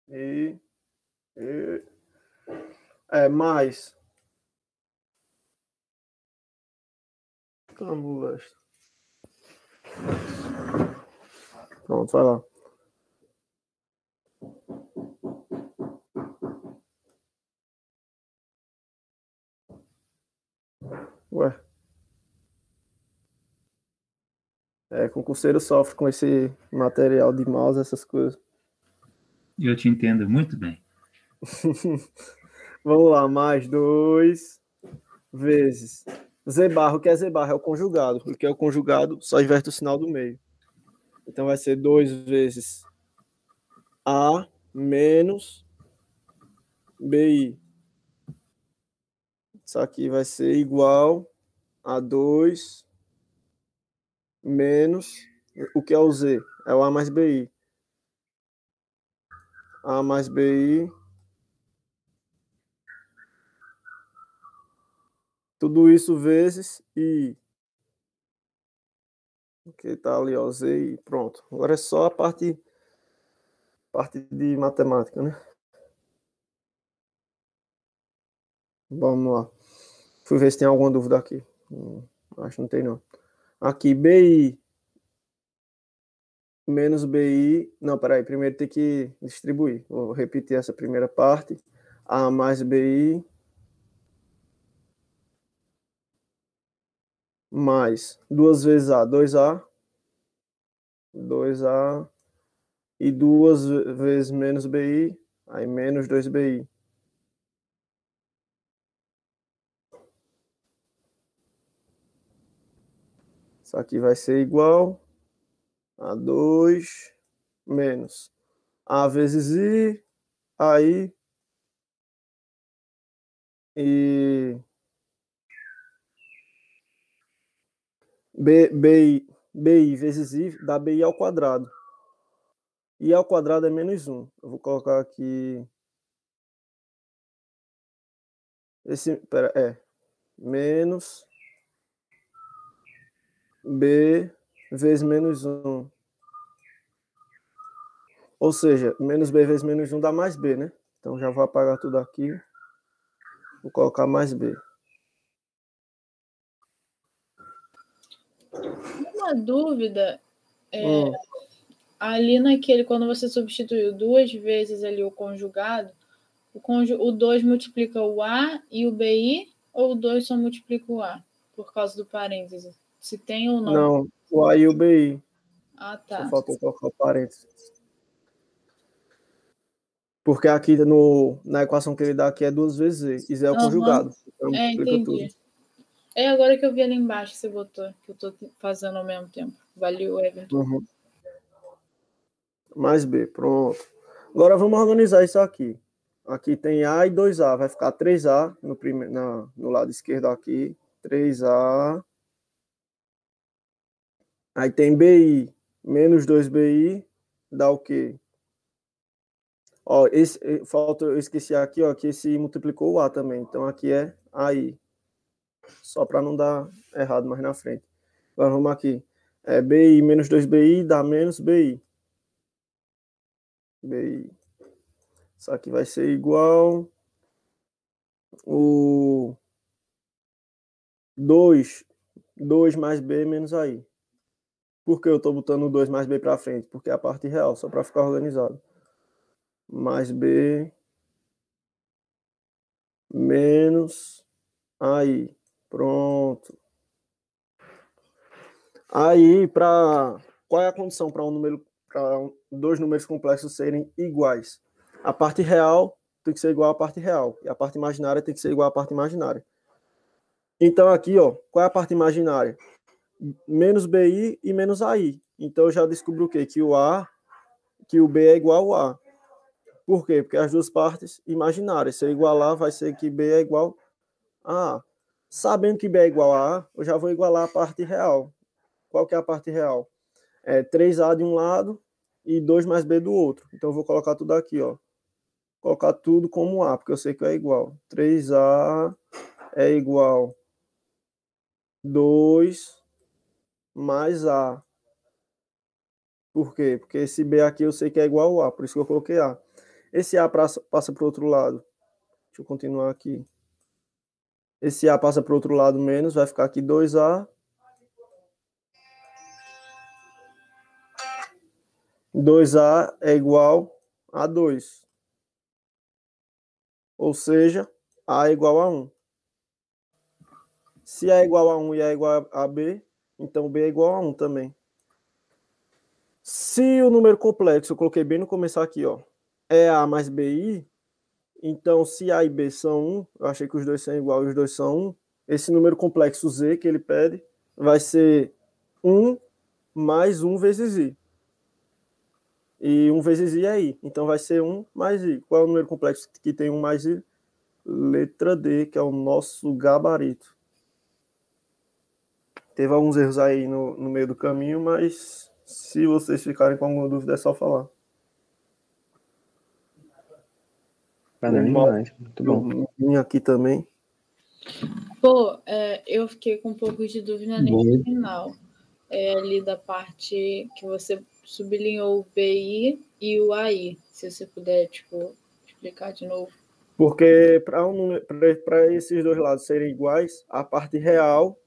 E, e é mais. Vamos Pronto, vai lá. Ué. É, concurseiro sofre com esse material de mouse, essas coisas. Eu te entendo muito bem. [LAUGHS] Vamos lá, mais dois vezes. Z barra, o que é Z barra? É o conjugado. O que é o conjugado? Só inverte o sinal do meio. Então vai ser dois vezes A menos BI. Isso aqui vai ser igual a 2 menos o que é o Z? É o A mais BI. A mais BI. Tudo isso vezes I. Que tá ali, ó, Z e pronto. Agora é só a parte, parte de matemática, né? Vamos lá. Fui ver se tem alguma dúvida aqui. Hum, acho que não tem, não. Aqui, BI menos BI. Não, peraí. Primeiro tem que distribuir. Vou repetir essa primeira parte. A mais BI. Mais duas vezes A, 2A. 2A. E duas vezes menos BI. Aí menos 2BI. Isso aqui vai ser igual a 2 menos A vezes I, aí e B, BI, BI vezes I dá BI ao quadrado. I ao quadrado é menos 1. Eu vou colocar aqui. Esse, pera, é. Menos B vezes menos 1. Ou seja, menos B vezes menos 1 dá mais B, né? Então já vou apagar tudo aqui. Vou colocar mais B. Uma dúvida. É, hum. Ali naquele, quando você substituiu duas vezes ali o conjugado, o, conju, o 2 multiplica o A e o BI, ou o 2 só multiplica o A, por causa do parênteses? Se tem ou não. Não, o A e o BI. Ah, tá. Só faltou colocar o parênteses. Porque aqui no, na equação que ele dá aqui é duas vezes Z. E Z é o uhum. conjugado. Então é, entendi. Tudo. É agora que eu vi ali embaixo, você botou, que eu estou fazendo ao mesmo tempo. Valeu, Everton. Uhum. Mais B, pronto. Agora vamos organizar isso aqui. Aqui tem A e 2A. Vai ficar 3A no, prime... Na, no lado esquerdo aqui. 3A Aí tem BI menos 2BI dá o quê? Ó, esse, eh, falta, eu esqueci aqui, ó, que esse multiplicou o A também. Então aqui é AI. Só para não dar errado mais na frente. Agora vamos aqui. É BI menos 2BI dá menos BI. BI. Isso aqui vai ser igual o 2, 2 mais B menos AI. Por que eu estou botando o 2 mais B para frente? Porque é a parte real, só para ficar organizado. Mais B menos AI. Pronto. Aí, para qual é a condição para um número para dois números complexos serem iguais? A parte real tem que ser igual à parte real e a parte imaginária tem que ser igual à parte imaginária. Então aqui, ó, qual é a parte imaginária? Menos BI e menos AI. Então eu já descobri o quê? Que o A, que o B é igual ao A. Por quê? Porque as duas partes imaginárias. Se eu igualar, vai ser que B é igual a A. Sabendo que B é igual a A, eu já vou igualar a parte real. Qual que é a parte real? É 3A de um lado e 2 mais B do outro. Então eu vou colocar tudo aqui, ó. Colocar tudo como A, porque eu sei que é igual. 3A é igual 2 mais A. Por quê? Porque esse B aqui eu sei que é igual a A, por isso que eu coloquei A. Esse A passa, para o outro lado. Deixa eu continuar aqui. Esse A passa para o outro lado menos, vai ficar aqui 2A 2A é igual a 2. Ou seja, A é igual a 1. Se A é igual a 1 e A é igual a B, então B é igual a 1 também. Se o número complexo, eu coloquei bem no começo aqui, ó, é A mais BI, então se A e B são 1, eu achei que os dois são iguais, os dois são 1, esse número complexo Z que ele pede vai ser 1 mais 1 vezes I e 1 vezes i é i. Então vai ser 1 mais i. Qual é o número complexo que tem 1 mais i? Letra D, que é o nosso gabarito. Teve alguns erros aí no, no meio do caminho, mas se vocês ficarem com alguma dúvida é só falar. Valeu demais, muito bom. Vim aqui também. Pô, é, eu fiquei com um pouco de dúvida nesse final. É ali da parte que você sublinhou o BI e o AI. Se você puder, tipo, explicar de novo. Porque para um, esses dois lados serem iguais, a parte real,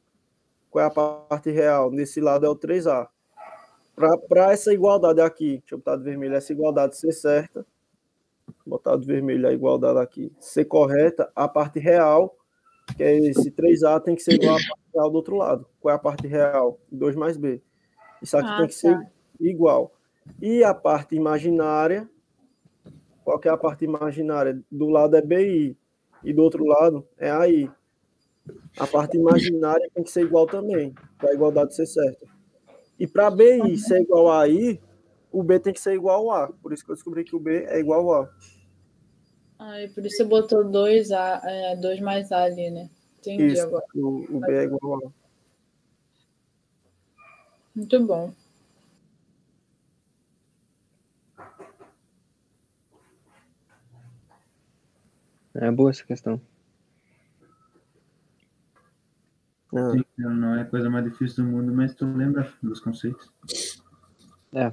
qual é a parte real? Nesse lado é o 3A. Para essa igualdade aqui, deixa eu botar de vermelho, essa igualdade ser certa, botar de vermelho a igualdade aqui, ser correta, a parte real, que é esse 3A, tem que ser igual à parte real do outro lado. Qual é a parte real? 2 mais B. Isso aqui ah, tem que tá. ser igual. E a parte imaginária, qual que é a parte imaginária? Do lado é BI e do outro lado é AI. A parte imaginária tem que ser igual também, para a igualdade ser certa. E para BI ser igual a AI, o B tem que ser igual a A. Por isso que eu descobri que o B é igual a A. Ah, e por isso você botou 2 A, é, dois mais A ali, né? Entendi isso, agora. O, o B é igual a A. Muito bom. É boa essa questão. Sim, não é a coisa mais difícil do mundo, mas tu lembra dos conceitos. É.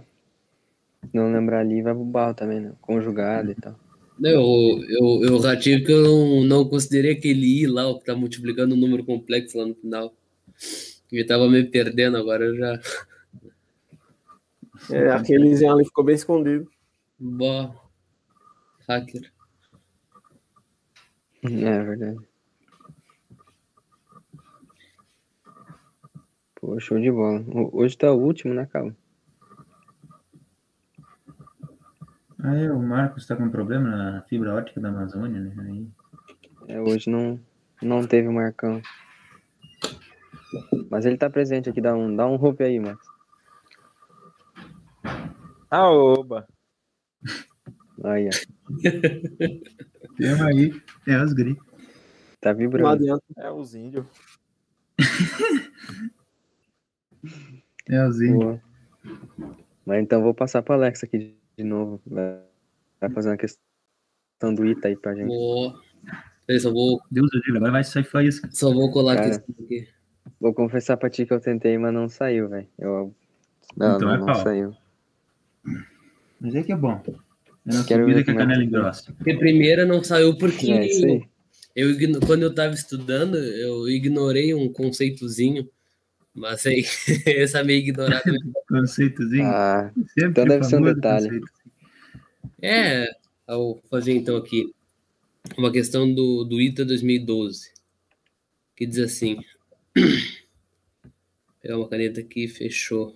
Não lembrar ali vai pro barro também, né? Conjugado e tal. Eu, eu, eu ratio que eu não, não considerei aquele i lá, o que tá multiplicando o um número complexo lá no final. Eu tava me perdendo agora, eu já. É, aquele ali ficou bem escondido. Boa. Hacker. É verdade. Pô, show de bola. Hoje tá o último, né, Carlos? Aí o Marcos tá com problema na fibra ótica da Amazônia, né? Aí... É, hoje não, não teve o Marcão. Mas ele tá presente aqui, dá um, dá um roupa aí, Marcos. Aoba! Aí, ó. [LAUGHS] Tem aí, é os gritos. Tá vibrando. É os índios. [LAUGHS] é os índios. Mas então vou passar para Alex aqui de novo. Vai fazer uma questão do Ita aí pra gente. Boa. Eu só vou. Deus do agora vai sair faísca. Só vou colar Cara, aqui. Vou confessar pra ti que eu tentei, mas não saiu, velho. Eu... Não, então não, é não saiu. Mas é que é bom. É na Quero subida que a canela engrossa. Porque primeira não saiu porque é, eu, quando eu estava estudando, eu ignorei um conceitozinho, mas aí, [LAUGHS] essa meio ignorado. conceitozinho? Ah, então deve ser um detalhe. Conceito. É, vou fazer então aqui uma questão do, do ITA 2012, que diz assim: [CLEARS THROAT] pegar uma caneta aqui, fechou.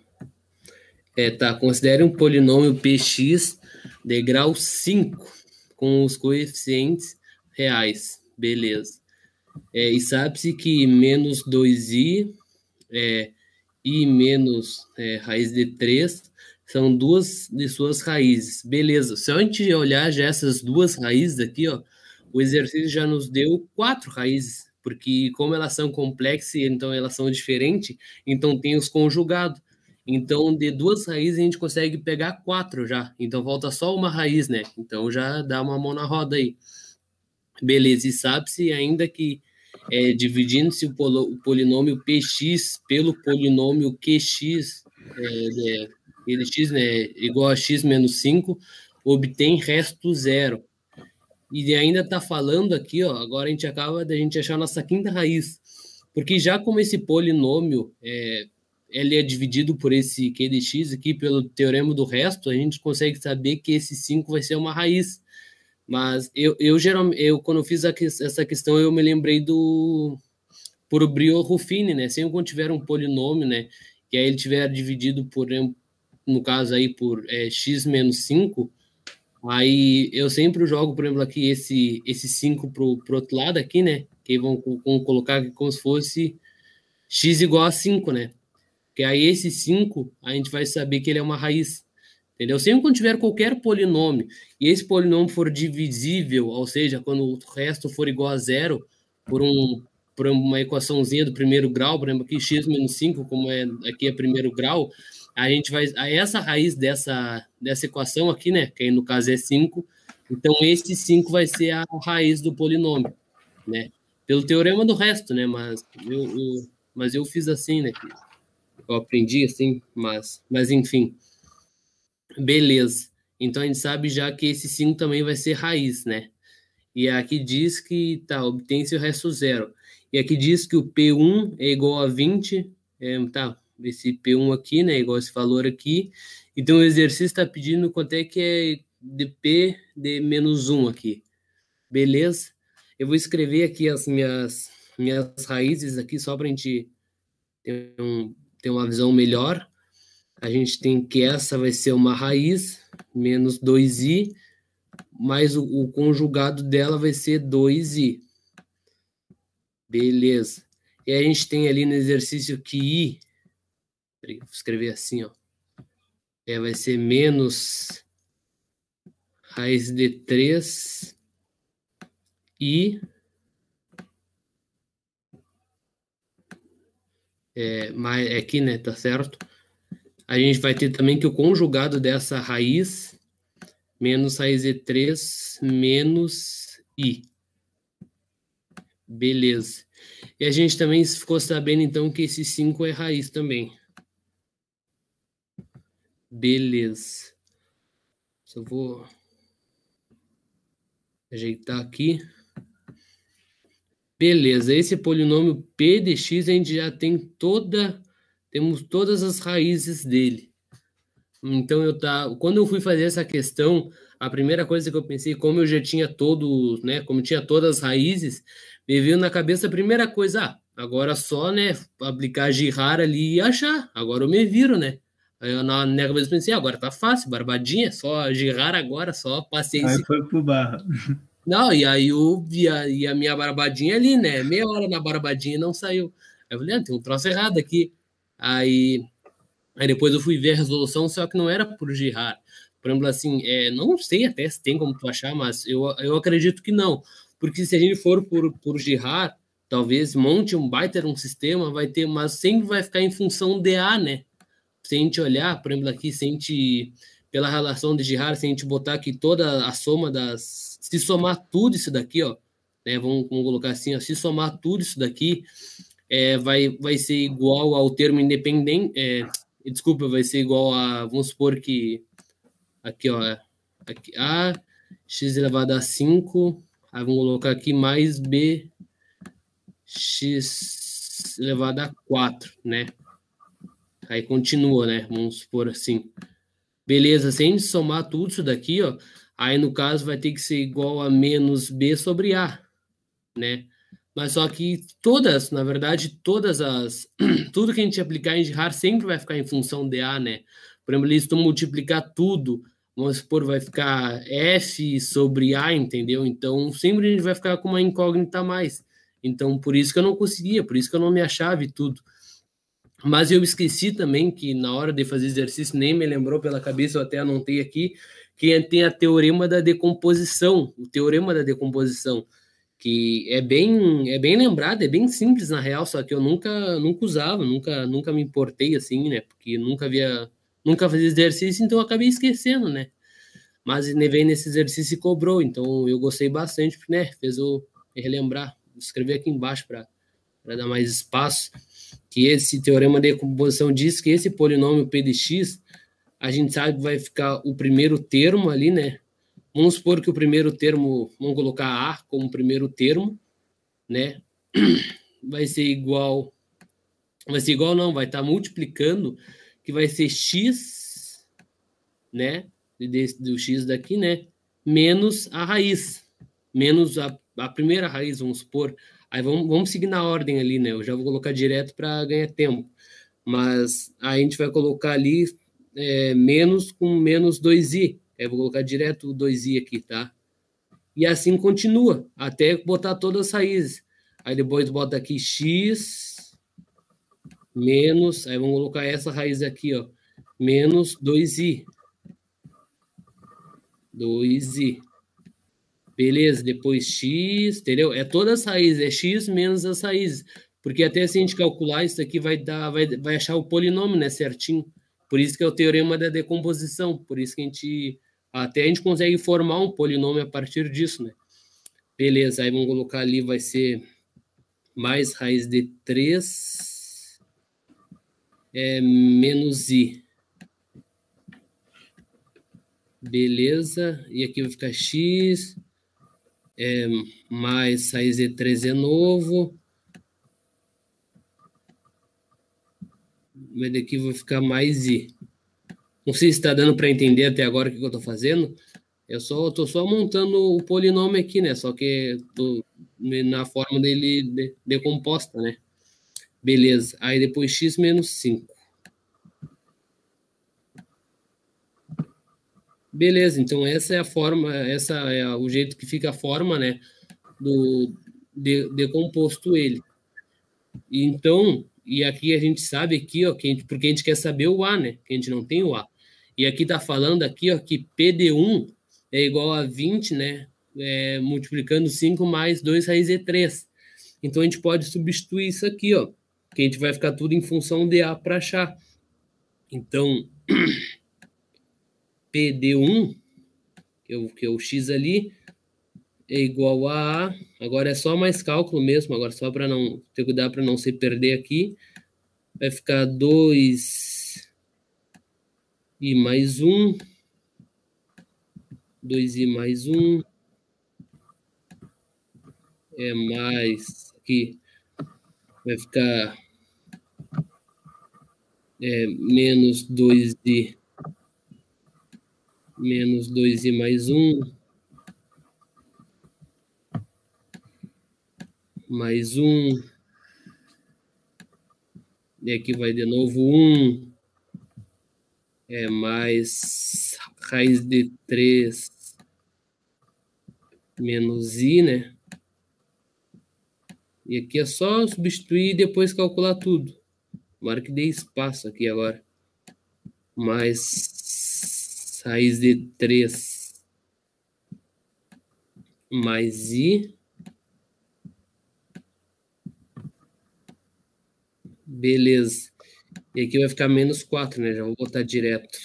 É, tá, considere um polinômio px de grau 5 com os coeficientes reais. Beleza. É, e sabe-se que menos 2i é, i menos é, raiz de 3 são duas de suas raízes. Beleza. Se a gente olhar já essas duas raízes aqui, ó, o exercício já nos deu quatro raízes, porque como elas são complexas, então elas são diferentes, então tem os conjugados. Então, de duas raízes, a gente consegue pegar quatro já. Então, falta só uma raiz, né? Então, já dá uma mão na roda aí. Beleza, e sabe-se ainda que é, dividindo-se o, o, polinômio px pelo polinômio qx, é, é, x né, igual a x menos 5, obtém resto zero. E ainda está falando aqui, ó, agora a gente acaba de a gente achar a nossa quinta raiz. Porque já como esse polinômio é, ele é dividido por esse q x aqui, pelo teorema do resto, a gente consegue saber que esse 5 vai ser uma raiz. Mas eu, eu geralmente, eu, quando fiz essa questão, eu me lembrei do por Brio Ruffini, né? Sempre quando tiver um polinômio, né? E aí ele tiver dividido por, no caso aí, por é, x menos 5, aí eu sempre jogo, por exemplo, aqui esse, esse 5 pro, pro outro lado aqui, né? Que vão, vão colocar como se fosse x igual a 5, né? Que aí esse 5, a gente vai saber que ele é uma raiz. Entendeu? Sempre quando tiver qualquer polinômio e esse polinômio for divisível, ou seja, quando o resto for igual a zero, por, um, por uma equaçãozinha do primeiro grau, por exemplo, aqui x menos 5, como é aqui é primeiro grau, a gente vai. Essa raiz dessa, dessa equação aqui, né? Que aí no caso é 5, então esse 5 vai ser a raiz do polinômio, né? Pelo teorema do resto, né? Mas eu, eu mas eu fiz assim, né? Eu aprendi assim, mas, mas enfim. Beleza. Então a gente sabe já que esse 5 também vai ser raiz, né? E aqui diz que tá, obtém-se o resto zero. E aqui diz que o P1 é igual a 20, é, tá, esse P1 aqui, né, igual esse valor aqui. Então o exercício está pedindo quanto é que é de P de menos 1 aqui. Beleza? Eu vou escrever aqui as minhas, minhas raízes aqui só para a gente ter, um, ter uma visão melhor a gente tem que essa vai ser uma raiz, menos 2i, mais o, o conjugado dela vai ser 2i. Beleza. E a gente tem ali no exercício que i, vou escrever assim, ó, é, vai ser menos raiz de 3 i é, mais, é aqui, né, tá certo? A gente vai ter também que o conjugado dessa raiz menos raiz de 3 menos i. Beleza. E a gente também ficou sabendo, então, que esse 5 é raiz também. Beleza. Só vou ajeitar aqui. Beleza. Esse polinômio p de x a gente já tem toda temos todas as raízes dele. Então eu tá, quando eu fui fazer essa questão, a primeira coisa que eu pensei, como eu já tinha todos, né, como tinha todas as raízes, me veio na cabeça a primeira coisa, ah, agora só, né, aplicar girar ali e achar. Agora eu me viro, né? Aí eu na minha cabeça pensei, ah, agora tá fácil, barbadinha, só girar agora, só passei. Aí foi pro barra. [LAUGHS] Não, e aí eu vi a, e a minha barbadinha ali, né? Meia hora na barbadinha não saiu. Aí eu falei, ah, tem um troço errado aqui. Aí, aí depois eu fui ver a resolução, só que não era por girar. Por exemplo, assim, é, não sei até se tem como tu achar, mas eu, eu acredito que não. Porque se a gente for por, por girar, talvez monte um baita um sistema, vai ter, mas sempre vai ficar em função de A, né? Se a gente olhar, por exemplo, aqui, se a gente, pela relação de girar, se a gente botar aqui toda a soma das. Se somar tudo isso daqui, ó, né? Vamos, vamos colocar assim, ó, se somar tudo isso daqui, é, vai, vai ser igual ao termo independente. É, desculpa, vai ser igual a. Vamos supor que. Aqui, ó. aqui A, x elevado a 5, aí vamos colocar aqui mais B, x elevado a 4, né? Aí continua, né? Vamos supor assim. Beleza, se a gente somar tudo isso daqui, ó, aí no caso vai ter que ser igual a menos B sobre A, né? Mas só que todas, na verdade, todas as. [CLEARS THROAT] Tudo que a gente aplicar em GIRAR sempre vai ficar em função de A, né? Por exemplo, se tu multiplicar tudo, vamos supor, vai ficar F sobre A, entendeu? Então, sempre a gente vai ficar com uma incógnita a mais. Então, por isso que eu não conseguia, por isso que eu não me achava e tudo. Mas eu esqueci também que na hora de fazer exercício, nem me lembrou pela cabeça, eu até anotei aqui, que tem a teorema da decomposição, o teorema da decomposição, que é bem é bem lembrado, é bem simples na real, só que eu nunca nunca usava, nunca nunca me importei assim, né? Porque nunca havia nunca fazia exercício, então eu acabei esquecendo, né? Mas veio nesse exercício e cobrou, então eu gostei bastante, né? Fez eu relembrar, escrever aqui embaixo para dar mais espaço, que esse teorema de decomposição diz que esse polinômio p de x, a gente sabe que vai ficar o primeiro termo ali, né? Vamos supor que o primeiro termo, vamos colocar A como primeiro termo, né? [CLEARS THROAT] Vai ser igual, vai ser igual não, vai estar tá multiplicando, que vai ser x, né? Do x daqui, né? Menos a raiz, menos a, a primeira raiz, vamos supor. Aí vamos, vamos seguir na ordem ali, né? Eu já vou colocar direto para ganhar tempo. Mas aí a gente vai colocar ali é, menos com menos 2i, eu vou colocar direto o 2i aqui, tá? E assim continua, até botar todas as raízes. Aí depois bota aqui x menos, aí vamos colocar essa raiz aqui, ó, menos 2i. 2i. Beleza, depois x, entendeu? É todas as raízes, é x menos as raízes. Porque até se a gente calcular isso aqui, vai, dar, vai, vai achar o polinômio, né, certinho. Por isso que é o teorema da decomposição, por isso que a gente até a gente consegue formar um polinômio a partir disso, né? Beleza, aí vamos colocar ali, vai ser mais raiz de 3 é, menos i. Beleza, e aqui vai ficar x, é, mais raiz de 3 é novo. Mas daqui vai ficar mais i. Não sei se está dando para entender até agora o que eu estou fazendo. Eu só estou só montando o polinômio aqui, né? Só que tô na forma dele de, decomposta, né? Beleza. Aí depois x menos 5. Beleza, então essa é a forma, essa é o jeito que fica a forma, né, do de, decomposto ele. Então, e aqui a gente sabe aqui, ó, que a gente, porque a gente quer saber o A, né, que a gente não tem o A. E aqui está falando aqui ó, que PD1 é igual a 20, né? É, multiplicando 5 mais 2 raiz de 3. Então a gente pode substituir isso aqui, ó. Que a gente vai ficar tudo em função de A para achar. Então, [CLEARS THROAT] PD1, que é, o, que é o X ali, é igual a A. Agora é só mais cálculo mesmo, agora só para não ter cuidado para não se perder aqui. Vai ficar 2 e mais um, dois i mais um, é mais, aqui. Vai ficar é, menos dois i, menos dois i mais um, mais um, e aqui vai de novo um, é mais raiz de 3 menos i, né? E aqui é só substituir e depois calcular tudo. Tomara que espaço aqui agora. Mais raiz de 3 mais i. Beleza. E aqui vai ficar menos 4, né? Já vou botar direto.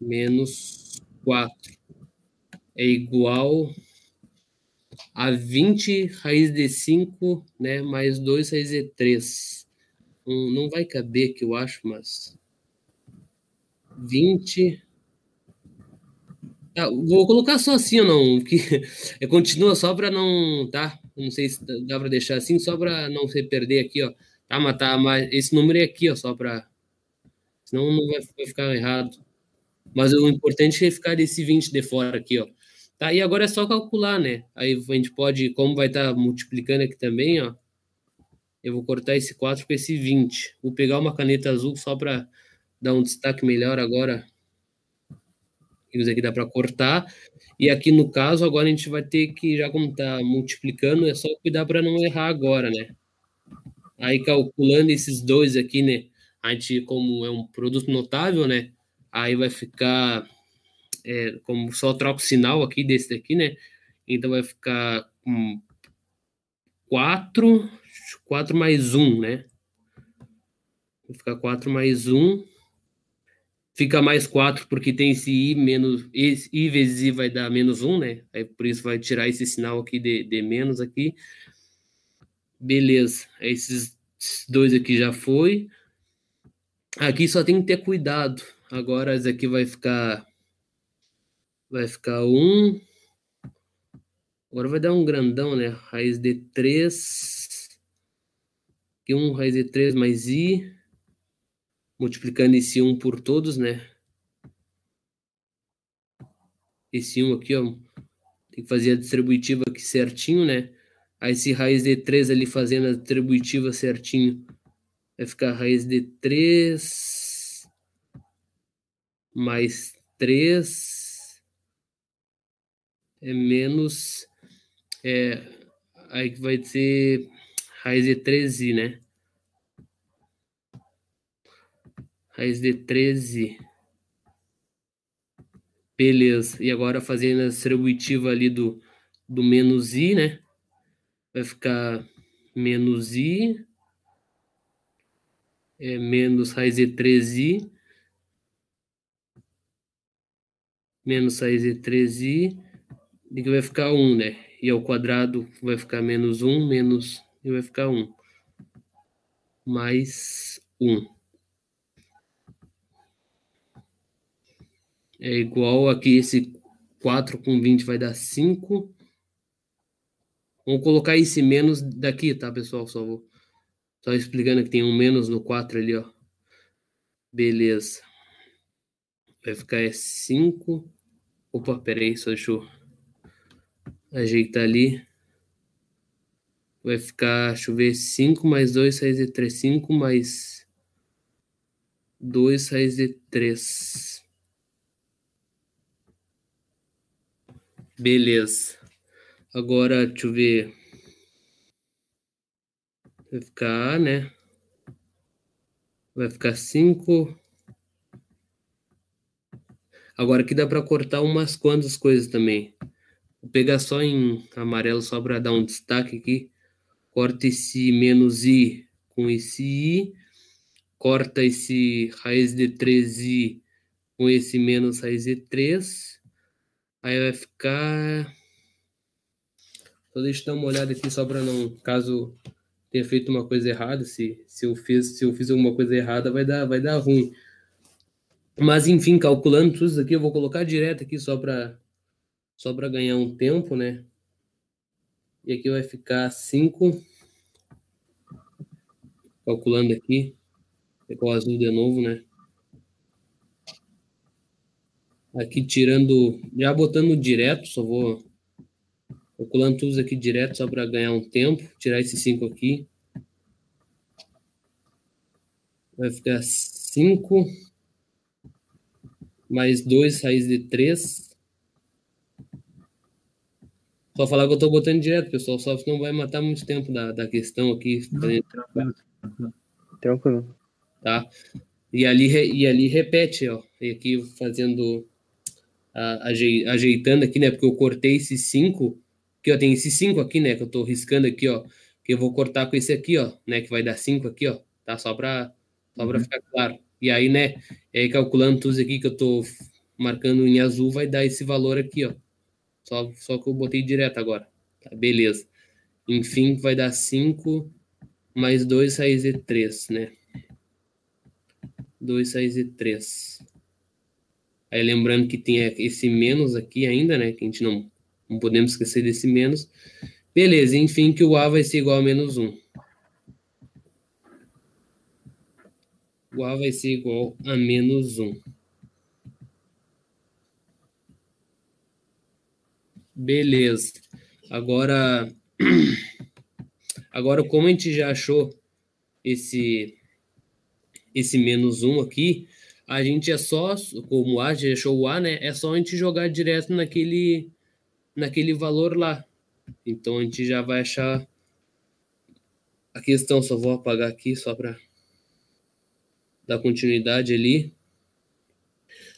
Menos 4 é igual a 20 raiz de 5, né? Mais 2 raiz de 3. Um, não vai caber aqui, eu acho, mas... 20 Ah, vou colocar só assim ou não, que [LAUGHS] continua só para não, tá? Não sei se dá para deixar assim, só para não se perder aqui, ó. Tá, mas tá, mas esse número é aqui, ó, só para senão não vai, vai, ficar errado. Mas o importante é ficar esse 20 de fora aqui, ó. Tá, e agora é só calcular, né? Aí a gente pode, como vai estar tá multiplicando aqui também, ó. Eu vou cortar esse 4 com esse 20. Vou pegar uma caneta azul só para dar um destaque melhor agora isso aqui dá para cortar. E aqui no caso, agora a gente vai ter que, já como está multiplicando, é só cuidar para não errar agora, né? Aí calculando esses dois aqui, né? A gente, como é um produto notável, né? Aí vai ficar, é, como só troca o sinal aqui desse daqui, né? Então vai ficar com 4, 4 mais 1, né? Vai ficar 4 mais 1 fica mais 4 porque tem esse i menos esse i vezes i vai dar menos 1, né? Aí por isso vai tirar esse sinal aqui de, de menos aqui. Beleza. Esses dois aqui já foi. Aqui só tem que ter cuidado. Agora esse aqui vai ficar vai ficar 1 Agora vai dar um grandão, né? Raiz de 3 aqui 1 raiz de 3 mais i multiplicando esse 1 por todos, né? Esse 1 aqui, ó, tem que fazer a distributiva aqui certinho, né? Aí esse raiz de 3 ali fazendo a distributiva certinho, vai ficar raiz de 3 mais 3 é menos é, aí vai ser raiz de 13, né? Raiz de 13. Beleza. E agora fazendo a distributiva ali do, do menos i, né? Vai ficar menos i é menos raiz de 3i menos raiz de 3i e que vai ficar 1, né? E ao quadrado vai ficar menos 1, menos e vai ficar 1. Mais 1. é igual aqui, esse 4 com 20 vai dar 5. Vamos colocar esse menos daqui, tá, pessoal? Só vou só explicando que tem um menos no 4 ali, ó. Beleza. Vai ficar é 5. Opa, peraí, só deixa eu ajeitar ali. Vai ficar, deixa eu ver, 5 mais 2 raiz de 3. 5 mais 2 raiz de 3. Beleza. Agora, deixa eu ver. Vai ficar, né? Vai ficar 5. Agora aqui dá para cortar umas quantas coisas também. Vou pegar só em amarelo só para dar um destaque aqui. Corta esse menos i com esse i. Corta esse raiz de 3i com esse menos raiz de 3 Aí vai ficar. Só deixa eu dar uma olhada aqui só para não, caso tenha feito uma coisa errada, se, se eu fiz se eu fiz alguma coisa errada vai dar vai dar ruim. Mas enfim, calculando tudo isso aqui, eu vou colocar direto aqui só para só para ganhar um tempo, né? E aqui vai ficar 5 calculando aqui, é com o azul de novo, né? Aqui tirando, já botando direto, só vou calculando tudo aqui direto só para ganhar um tempo. Tirar esse 5 aqui. Vai ficar 5 mais 2 raiz de 3. Só falar que eu estou botando direto, pessoal, só que não vai matar muito tempo da, da questão aqui. Tranquilo. Tranquilo. Tá? E ali, e ali repete, ó. E aqui fazendo ajeitando aqui, né? Porque eu cortei esse 5, que eu tenho esse 5 aqui, né? Que eu tô riscando aqui, ó. Que eu vou cortar com esse aqui, ó, né? Que vai dar 5 aqui, ó. Tá? Só para só pra uhum. ficar claro. E aí, né? aí, calculando tudo aqui que eu tô marcando em azul, vai dar esse valor aqui, ó. Só, só que eu botei direto agora. Tá? Beleza. Enfim, vai dar 5 mais 2 raiz de 3, né? 2 raiz de 3. Aí lembrando que tem esse menos aqui ainda, né? Que a gente não, não podemos esquecer desse menos. Beleza, enfim, que o A vai ser igual a menos 1. O A vai ser igual a menos 1. Beleza. Agora, [CLEARS THROAT] agora como a gente já achou esse esse menos 1 aqui, a gente é só, como A, já achou o A, né? É só a gente jogar direto naquele, naquele valor lá. Então a gente já vai achar a questão. Só vou apagar aqui só para dar continuidade ali.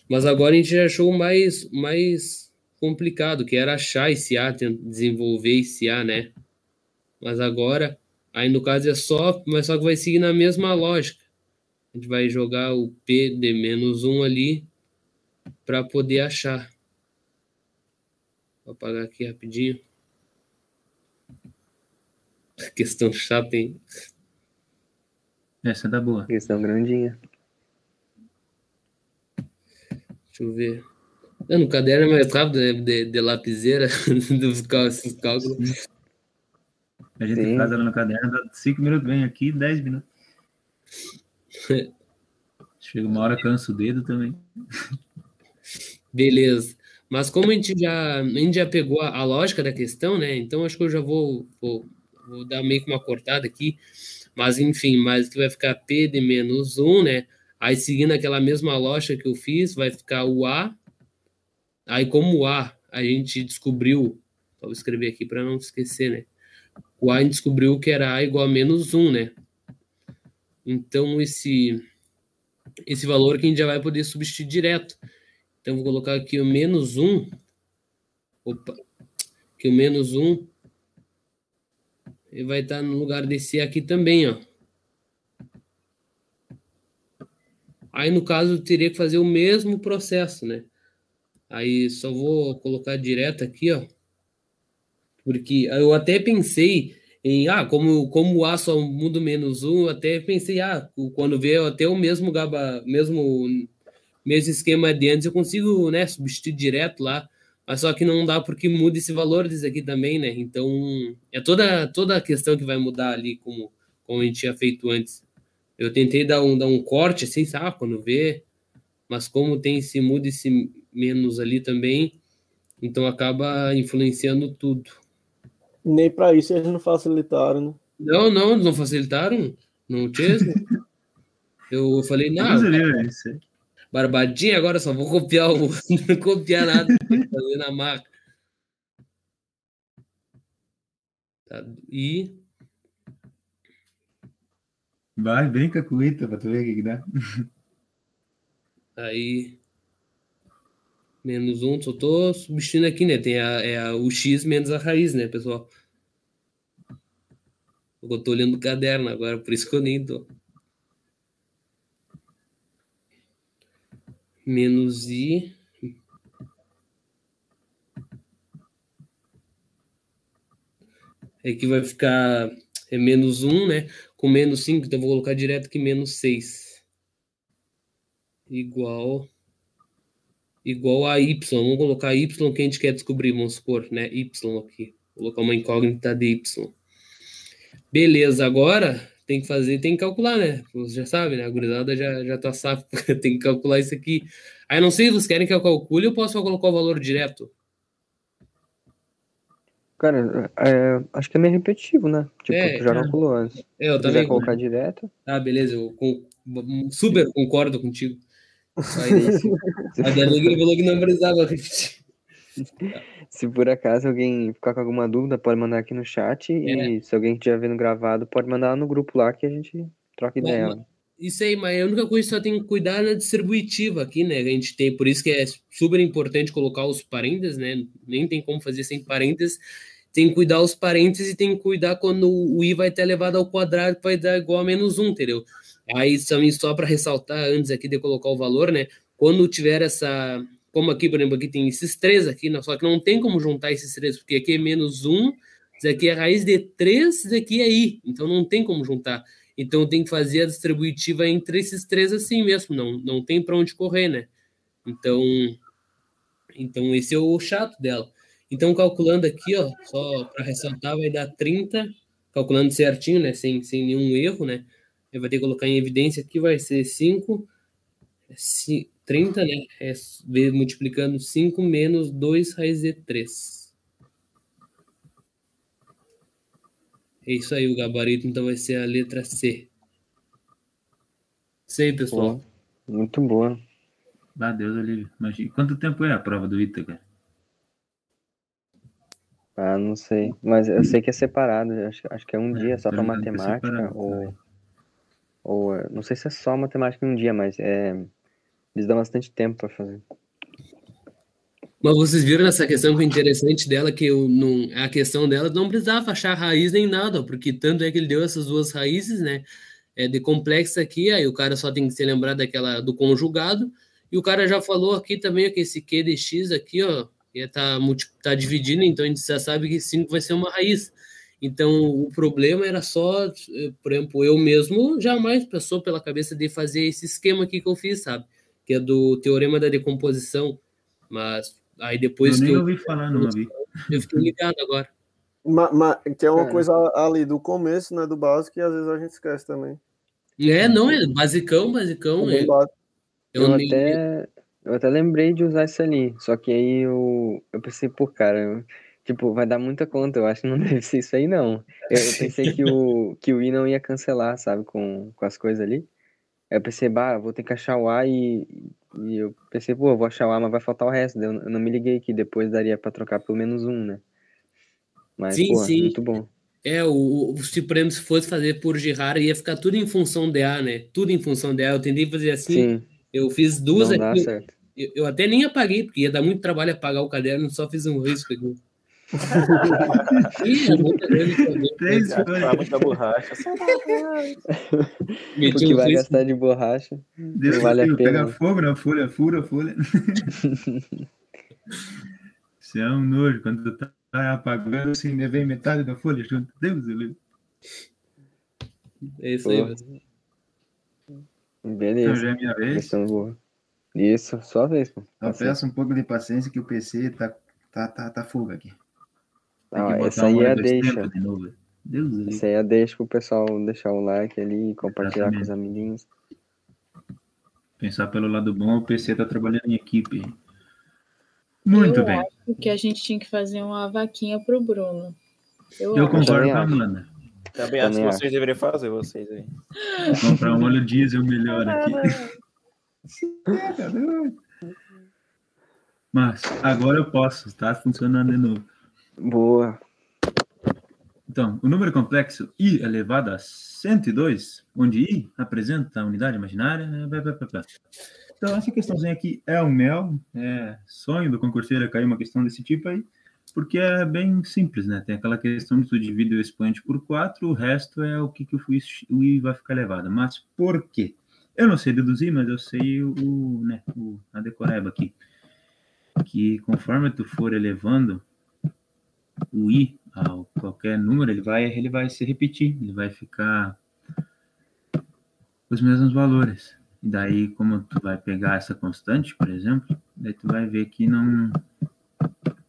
Mas agora a gente já achou mais, mais complicado, que era achar esse A, desenvolver esse A, né? Mas agora, aí no caso é só, mas só que vai seguir na mesma lógica. A gente vai jogar o P de menos 1 ali para poder achar. Vou apagar aqui rapidinho. Questão chata, hein? Essa é da boa. Questão grandinha. Deixa eu ver. Não, no caderno é mais rápido, né? De, de lapiseira, [LAUGHS] dos cálculos. A gente Sim. faz ela no caderno, dá 5 minutos, vem aqui, 10 minutos. [LAUGHS] Chega uma hora, cansa o dedo também. Beleza. Mas como a gente já, a gente já pegou a, a lógica da questão, né? Então acho que eu já vou, vou, vou, dar meio que uma cortada aqui. Mas enfim, mas que vai ficar P de menos 1, né? Aí seguindo aquela mesma lógica que eu fiz, vai ficar o A. Aí como o A a gente descobriu, vou escrever aqui para não esquecer, né? O A a gente descobriu que era A igual a menos 1, né? Então, esse, esse valor que a gente já vai poder substituir direto. Então, vou colocar aqui o menos 1. Opa! Que o menos 1 ele vai estar no lugar desse aqui também, ó. Aí, no caso, eu teria que fazer o mesmo processo, né? Aí, só vou colocar direto aqui, ó. Porque eu até pensei em ah, como, como o A só muda menos um, até pensei, ah, quando vê até o mesmo gaba, mesmo, mesmo esquema de antes, eu consigo né, substituir direto lá, mas só que não dá porque muda esse valor desse aqui também, né? Então é toda, toda a questão que vai mudar ali, como, como a gente tinha feito antes. Eu tentei dar um, dar um corte assim, sabe, quando vê, mas como tem esse muda esse menos ali também, então acaba influenciando tudo. Nem para isso eles não facilitaram, né? Não, não, não facilitaram. Não tinha. [LAUGHS] Eu falei, não. Barbadinha, agora só vou copiar o. [LAUGHS] Não copiar nada, fazer na marca. Tá, e. Vai, brinca com o Ita pra tu ver o que, dá. Aí. Menos um, só tô substituindo aqui, né? Tem a, é a, o X menos a raiz, né, pessoal? Eu tô olhando o caderno agora, por isso que eu nem tô. Menos I. Aqui vai ficar é menos 1, né? Com menos 5, então vou colocar direto aqui menos 6. Igual igual a y. Vamos colocar y que a gente quer descobrir, vamos supor, né? y aqui. Vou colocar uma incógnita de y. Beleza, agora tem que fazer, tem que calcular, né? Você já sabe, né? A gurizada já, já tá safo, [LAUGHS] tem que calcular isso aqui. Aí não sei se vocês querem que eu calcule ou posso colocar o valor direto? Cara, é, acho que é meio repetitivo, né? Tipo, é, tu já calculou antes. É, eu também. quiser colocar direto. Ah, beleza, eu com, super concordo contigo. Aí, [LAUGHS] a Dani falou que não precisava repetir. [LAUGHS] Se por acaso alguém ficar com alguma dúvida, pode mandar aqui no chat. É. E se alguém estiver vendo gravado, pode mandar no grupo lá que a gente troca ideia. Mas, isso aí, mas a única coisa que só tem que cuidar é na distributiva aqui, né? A gente tem, por isso que é super importante colocar os parênteses, né? Nem tem como fazer sem parênteses. Tem que cuidar os parênteses e tem que cuidar quando o i vai ter elevado ao quadrado, vai dar igual a menos um, entendeu? Aí também só para ressaltar antes aqui de colocar o valor, né? Quando tiver essa como aqui, por exemplo, aqui tem esses três aqui, só que não tem como juntar esses três, porque aqui é menos um, isso aqui é raiz de três, isso aqui é i, então não tem como juntar. Então tem que fazer a distributiva entre esses três assim mesmo, não, não tem para onde correr, né? Então, então esse é o chato dela. Então, calculando aqui, ó, só para ressaltar, vai dar 30, calculando certinho, né, sem, sem nenhum erro, né, eu vou ter que colocar em evidência aqui, vai ser 5, 30, né, é, multiplicando 5 menos 2 raiz de 3. É isso aí, o gabarito, então vai ser a letra C. Sei, pessoal. Muito boa. Ah, Deus, Olívio. Mas quanto tempo é a prova do ITA, cara? Ah, não sei. Mas eu sei que é separado. Acho, acho que é um é, dia só para matemática. É ou, ou não sei se é só matemática em um dia, mas é, eles dão bastante tempo para fazer. Mas vocês viram nessa questão que é interessante dela, que eu não, a questão dela não precisava achar raiz nem nada, porque tanto é que ele deu essas duas raízes, né? É de complexa aqui, aí o cara só tem que se lembrar daquela do conjugado, e o cara já falou aqui também que esse Q de X aqui, ó, tá, tá dividindo, então a gente já sabe que 5 vai ser uma raiz. Então o problema era só, por exemplo, eu mesmo jamais passou pela cabeça de fazer esse esquema aqui que eu fiz, sabe? Que é do teorema da decomposição. Mas aí depois. Eu nem eu, ouvi falar, não ouvi. Eu fiquei ligado agora. Mas, mas, que é uma é. coisa ali do começo, né? Do básico, e às vezes a gente esquece também. É, não, é basicão, basicão. É, eu, eu até, eu até lembrei de usar isso ali, só que aí eu, eu pensei, pô, cara, eu, tipo, vai dar muita conta, eu acho que não [LAUGHS] deve ser isso aí, não. Eu, eu pensei que o, que o i não ia cancelar, sabe, com, com as coisas ali. Aí eu pensei, bah, vou ter que achar o A e, e eu pensei, pô, vou achar o A, mas vai faltar o resto. Eu, não me liguei que depois daria pra trocar pelo menos um, né? Mas, sim, pô, sim. muito bom. É, o, o exemplo, se fosse fazer por Girard, ia ficar tudo em função de A, né? Tudo em função de A. Eu tentei fazer assim, sim. Eu fiz duas Não aqui. Eu, eu, até nem apaguei, porque ia dar muito trabalho apagar o caderno, só fiz um risco aqui. Ih, é muita Três muita borracha. o que vai gastar de borracha. Deus vale a pena. Pega fogo na folha, fura a folha. [LAUGHS] Isso é um nojo. Quando tu tá apagando, assim, vem metade da folha junto. Deus, Deus. É isso aí. Beleza. Então já é minha vez. Isso, sua vez, pô. Eu peço um pouco de paciência que o PC tá, tá, tá, tá fuga aqui. Ah, essa aí é a deixa. De novo. Deus essa aí é a deixa pro pessoal deixar o like ali, compartilhar Exatamente. com os amiguinhos. Pensar pelo lado bom, o PC tá trabalhando em equipe. Muito eu bem. Acho que a gente tinha que fazer uma vaquinha pro Bruno. Eu, eu concordo com a Amanda. Também, acho que vocês deveriam fazer, vocês aí. Comprar um óleo diesel melhor aqui. [LAUGHS] Mas agora eu posso, está funcionando de novo. Boa. Então, o número complexo i elevado a 102, onde i apresenta a unidade imaginária. Né, então, essa questãozinha aqui é o mel, é sonho do concurseiro cair uma questão desse tipo aí porque é bem simples, né? Tem aquela questão de tu divide o expoente por 4, o resto é o que, que o i vai ficar elevado. Mas por quê? Eu não sei deduzir, mas eu sei o, né, o, a decoreba aqui. Que conforme tu for elevando o i qualquer número, ele vai, ele vai se repetir, ele vai ficar os mesmos valores. E daí, como tu vai pegar essa constante, por exemplo, daí tu vai ver que não,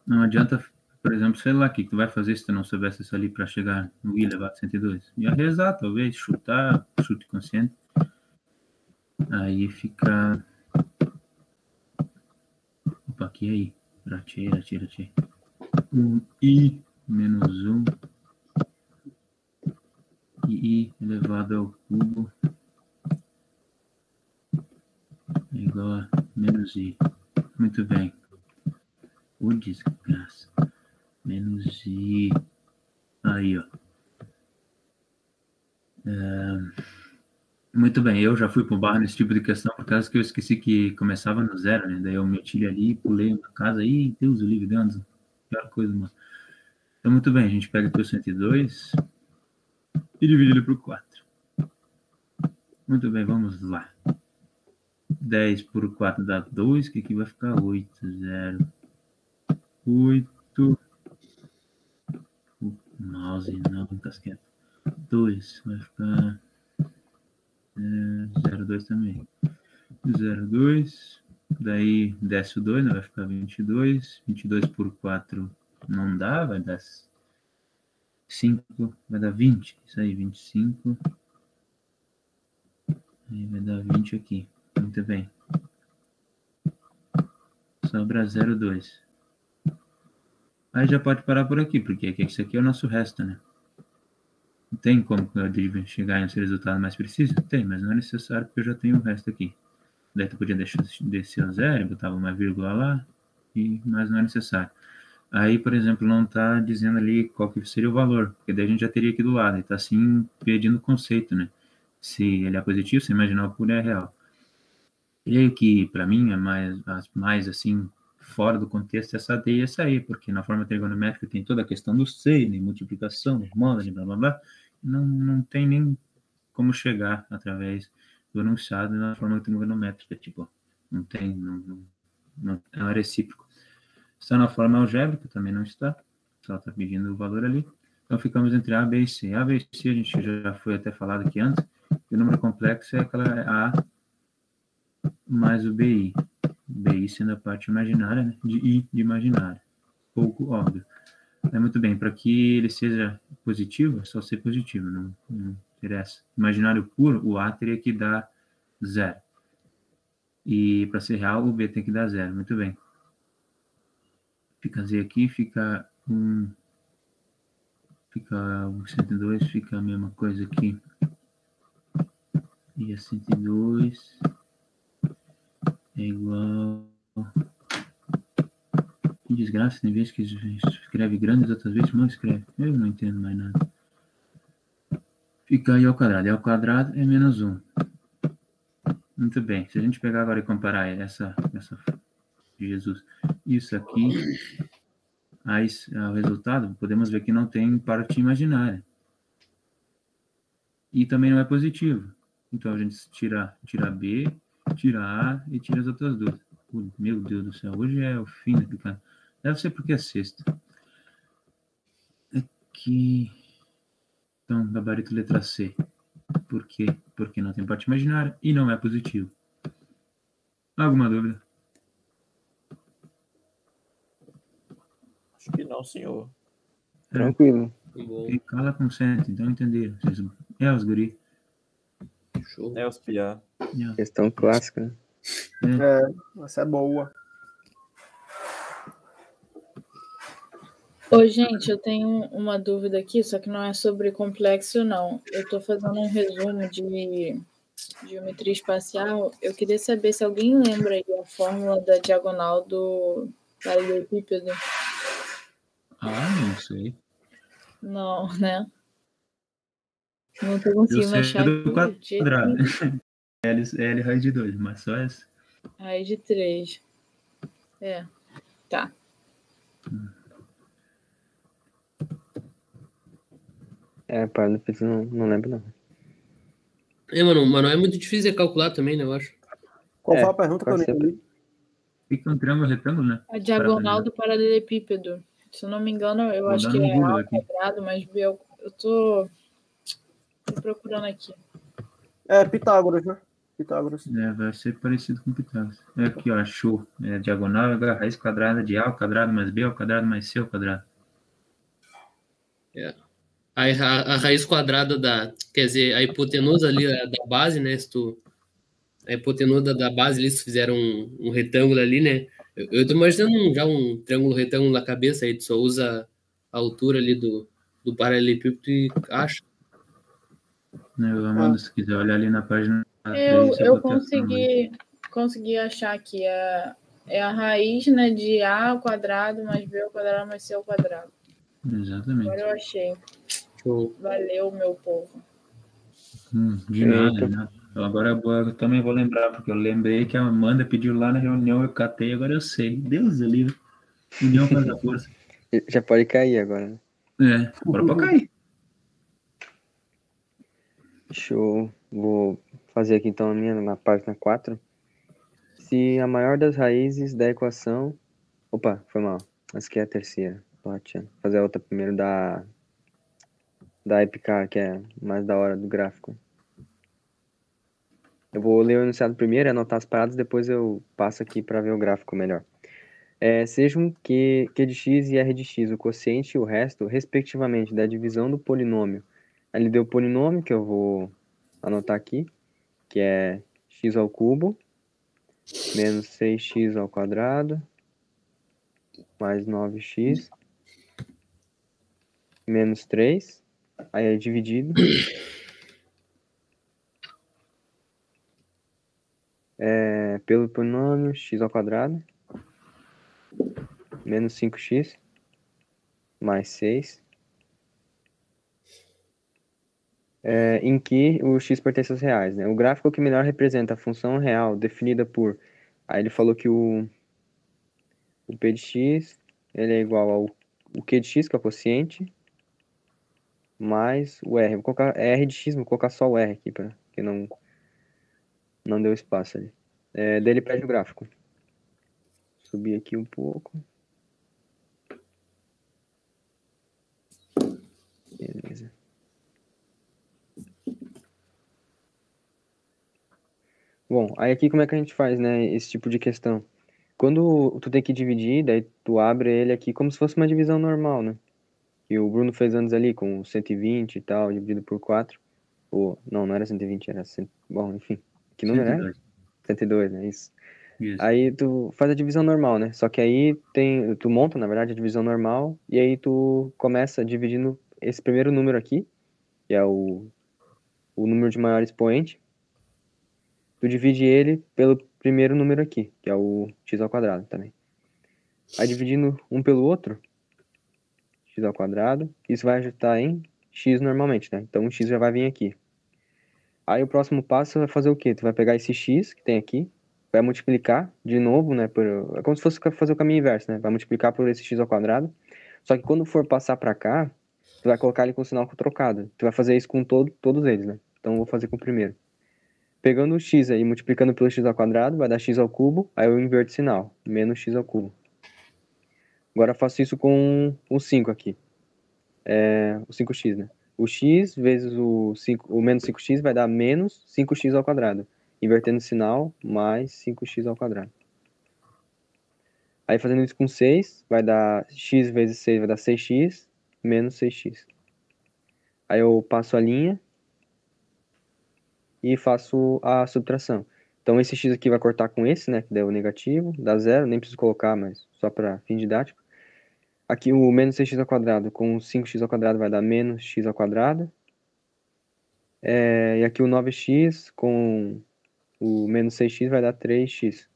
não adianta por exemplo, sei lá, o que tu vai fazer se tu não soubesse isso ali para chegar no I elevado a 102? Ia rezar, talvez, chutar, chute consciente. Aí fica. Opa, aqui aí. Ratei, ratei, ratei. Um I menos 1. I elevado ao cubo é igual a menos I. Muito bem. O desgraça menos i. Aí, ó. Muito bem, eu já fui pro bar nesse tipo de questão, por causa que eu esqueci que começava no zero, né? Daí eu meti ali, pulei na casa, e Deus, o livre dentro. Pior coisa, mano. Então, muito bem, a gente pega aqui o 102 e divide ele por 4. Muito bem, vamos lá. 10 por 4 dá 2, que aqui vai ficar 8, 0, 8, mouse não, casquete. 2 vai ficar é, 02 também. 02 Daí desce o 2, né? vai ficar 22. 22 por 4 não dá, vai dar 5, vai dar 20. Isso aí, 25. Aí vai dar 20 aqui. Muito bem. Sobra 0,2. Aí já pode parar por aqui, porque isso aqui é o nosso resto, né? Tem como eu chegar nesse resultado mais preciso? Tem, mas não é necessário porque eu já tenho o resto aqui. Daí tu podia deixar descer a zero, botava uma vírgula lá, e, mas não é necessário. Aí, por exemplo, não está dizendo ali qual que seria o valor, porque daí a gente já teria aqui do lado, está assim pedindo o conceito, né? Se ele é positivo, se imaginar o puro é real. E que, para mim, é mais, mais assim, fora do contexto essa D e essa E, porque na forma trigonométrica tem toda a questão do seno, multiplicação, moda, blá blá blá, não, não tem nem como chegar através do enunciado na forma trigonométrica, tipo, não tem, não, não, não é recíproco. Está na forma algébrica, também não está, só está pedindo o valor ali. Então ficamos entre A, B e C. A, B e C a gente já foi até falado aqui antes, o número complexo é aquela A mais o BI. BI sendo a parte imaginária, né? de I de imaginária. Pouco óbvio. É muito bem, para que ele seja positivo, é só ser positivo, não, não interessa. Imaginário puro, o A teria que dar zero. E para ser real, o B tem que dar zero. Muito bem. Fica Z aqui, fica um. Fica o 102, fica a mesma coisa aqui. E a 102 é igual. Que desgraça, tem vezes que escreve grandes, outras vezes não escreve. Eu não entendo mais nada. Fica aí ao quadrado. E ao quadrado é menos 1. Muito bem. Se a gente pegar agora e comparar essa, essa Jesus, isso aqui, aí o resultado, podemos ver que não tem parte imaginária. E também não é positivo. Então a gente tira, tira B, tira A e tira as outras duas. Meu Deus do céu, hoje é o fim da picada. Deve ser porque é sexta. Aqui. Então, gabarito letra C. Por quê? Porque não tem parte imaginária e não é positivo. Alguma dúvida? Acho que não, senhor. Tranquilo. E cala consente, então entenderam. É os guri. Show. É os piá. Questão clássica. Né? É, essa é boa. Ô, gente, eu tenho uma dúvida aqui, só que não é sobre complexo, não. Eu estou fazendo um resumo de geometria espacial. Eu queria saber se alguém lembra aí a fórmula da diagonal do paralelepípedo. Ah, não sei. Não, né? Não tô conseguindo achar. do quadrado. [LAUGHS] L, L raiz de 2, mas só essa. Raiz de 3. É. Tá. É, para não, não, não lembro, não. É, mano, mas não é muito difícil de calcular também, né, eu acho. Qual é, foi a pergunta que eu nem Fica um triângulo retângulo, né? A diagonal do paralelepípedo. Se eu não me engano, eu Vou acho que é A quadrado, mas B, eu, eu tô Tô procurando aqui. É Pitágoras, né? Pitágoras. É, vai ser parecido com Pitágoras. É aqui, ó, achou. É diagonal é a raiz quadrada de A ao quadrado mais B ao quadrado mais C ao quadrado. É. A, a, a, raiz quadrada da, quer dizer, a hipotenusa ali da base, né? Se tu, a hipotenusa da base, eles fizeram um, um retângulo ali, né? Eu, eu tô imaginando já um triângulo retângulo na cabeça, aí tu só usa a altura ali do, do paralelepípedo e acha. Né, Amanda, ah. se quiser olhar ali na página. Eu, eu consegui, consegui achar aqui. É, é a raiz né, de A ao quadrado mais B ao quadrado mais C ao quadrado. Exatamente. Agora eu achei. Show. Valeu, meu povo. Hum, de nada, né? Agora eu também vou lembrar, porque eu lembrei que a Amanda pediu lá na reunião, eu catei, agora eu sei. Deus do livro. União faz a força. [LAUGHS] Já pode cair agora, né? É, agora pode cair. Deixa eu. Vou fazer aqui então a minha na página 4. Se a maior das raízes da equação. Opa, foi mal. Essa aqui é a terceira. Fazer a outra primeiro da. Da Epicar, que é mais da hora do gráfico. Eu vou ler o enunciado primeiro, anotar as paradas, depois eu passo aqui para ver o gráfico melhor. É, sejam Q, Q de x e R de x, o quociente e o resto, respectivamente, da divisão do polinômio. Ele deu o polinômio, que eu vou anotar aqui, que é x ao cubo, menos 6x ao quadrado, mais 9x, menos 3, aí é dividido. [COUGHS] É, pelo polinômio x ao quadrado, menos 5x, mais 6, é, em que o x pertence aos reais. Né? O gráfico que melhor representa a função real definida por... Aí ele falou que o, o p de x ele é igual ao o q de x, que é o quociente, mais o r. Vou colocar r de x, vou colocar só o r aqui, para que não, não deu espaço ali. É, daí ele pede o gráfico. Subir aqui um pouco. Beleza. Bom, aí aqui como é que a gente faz, né, esse tipo de questão? Quando tu tem que dividir, daí tu abre ele aqui como se fosse uma divisão normal, né? E o Bruno fez antes ali com 120 e tal, dividido por 4. Ou, não, não era 120, era... Cent... Bom, enfim. Que número 102. é? 102, né? Isso. Isso. Aí tu faz a divisão normal, né? Só que aí tem, tu monta, na verdade, a divisão normal, e aí tu começa dividindo esse primeiro número aqui, que é o, o número de maior expoente, tu divide ele pelo primeiro número aqui, que é o x ao quadrado também. Aí dividindo um pelo outro, x ao quadrado, isso vai ajustar em x normalmente, né? Então o x já vai vir aqui. Aí o próximo passo vai fazer o quê? Tu vai pegar esse x que tem aqui, vai multiplicar de novo, né? Por, é como se fosse fazer o caminho inverso, né? Vai multiplicar por esse x ao quadrado. Só que quando for passar para cá, tu vai colocar ele com o sinal trocado. Tu vai fazer isso com todo, todos eles, né? Então eu vou fazer com o primeiro. Pegando o x aí, multiplicando pelo x ao quadrado, vai dar x ao cubo, aí eu inverto o sinal, menos x ao cubo. Agora faço isso com o 5 aqui. É, o 5x, né? O x vezes o, 5, o menos 5x vai dar menos 5x ao quadrado. Invertendo o sinal, mais 5x ao quadrado. Aí fazendo isso com 6, vai dar x vezes 6 vai dar 6x, menos 6x. Aí eu passo a linha e faço a subtração. Então esse x aqui vai cortar com esse, né, que deu negativo, dá zero, nem preciso colocar, mas só para fim didático. Aqui o menos 6x ao quadrado com 5x ao quadrado vai dar menos x. É, e aqui o 9x com o menos 6x vai dar 3x.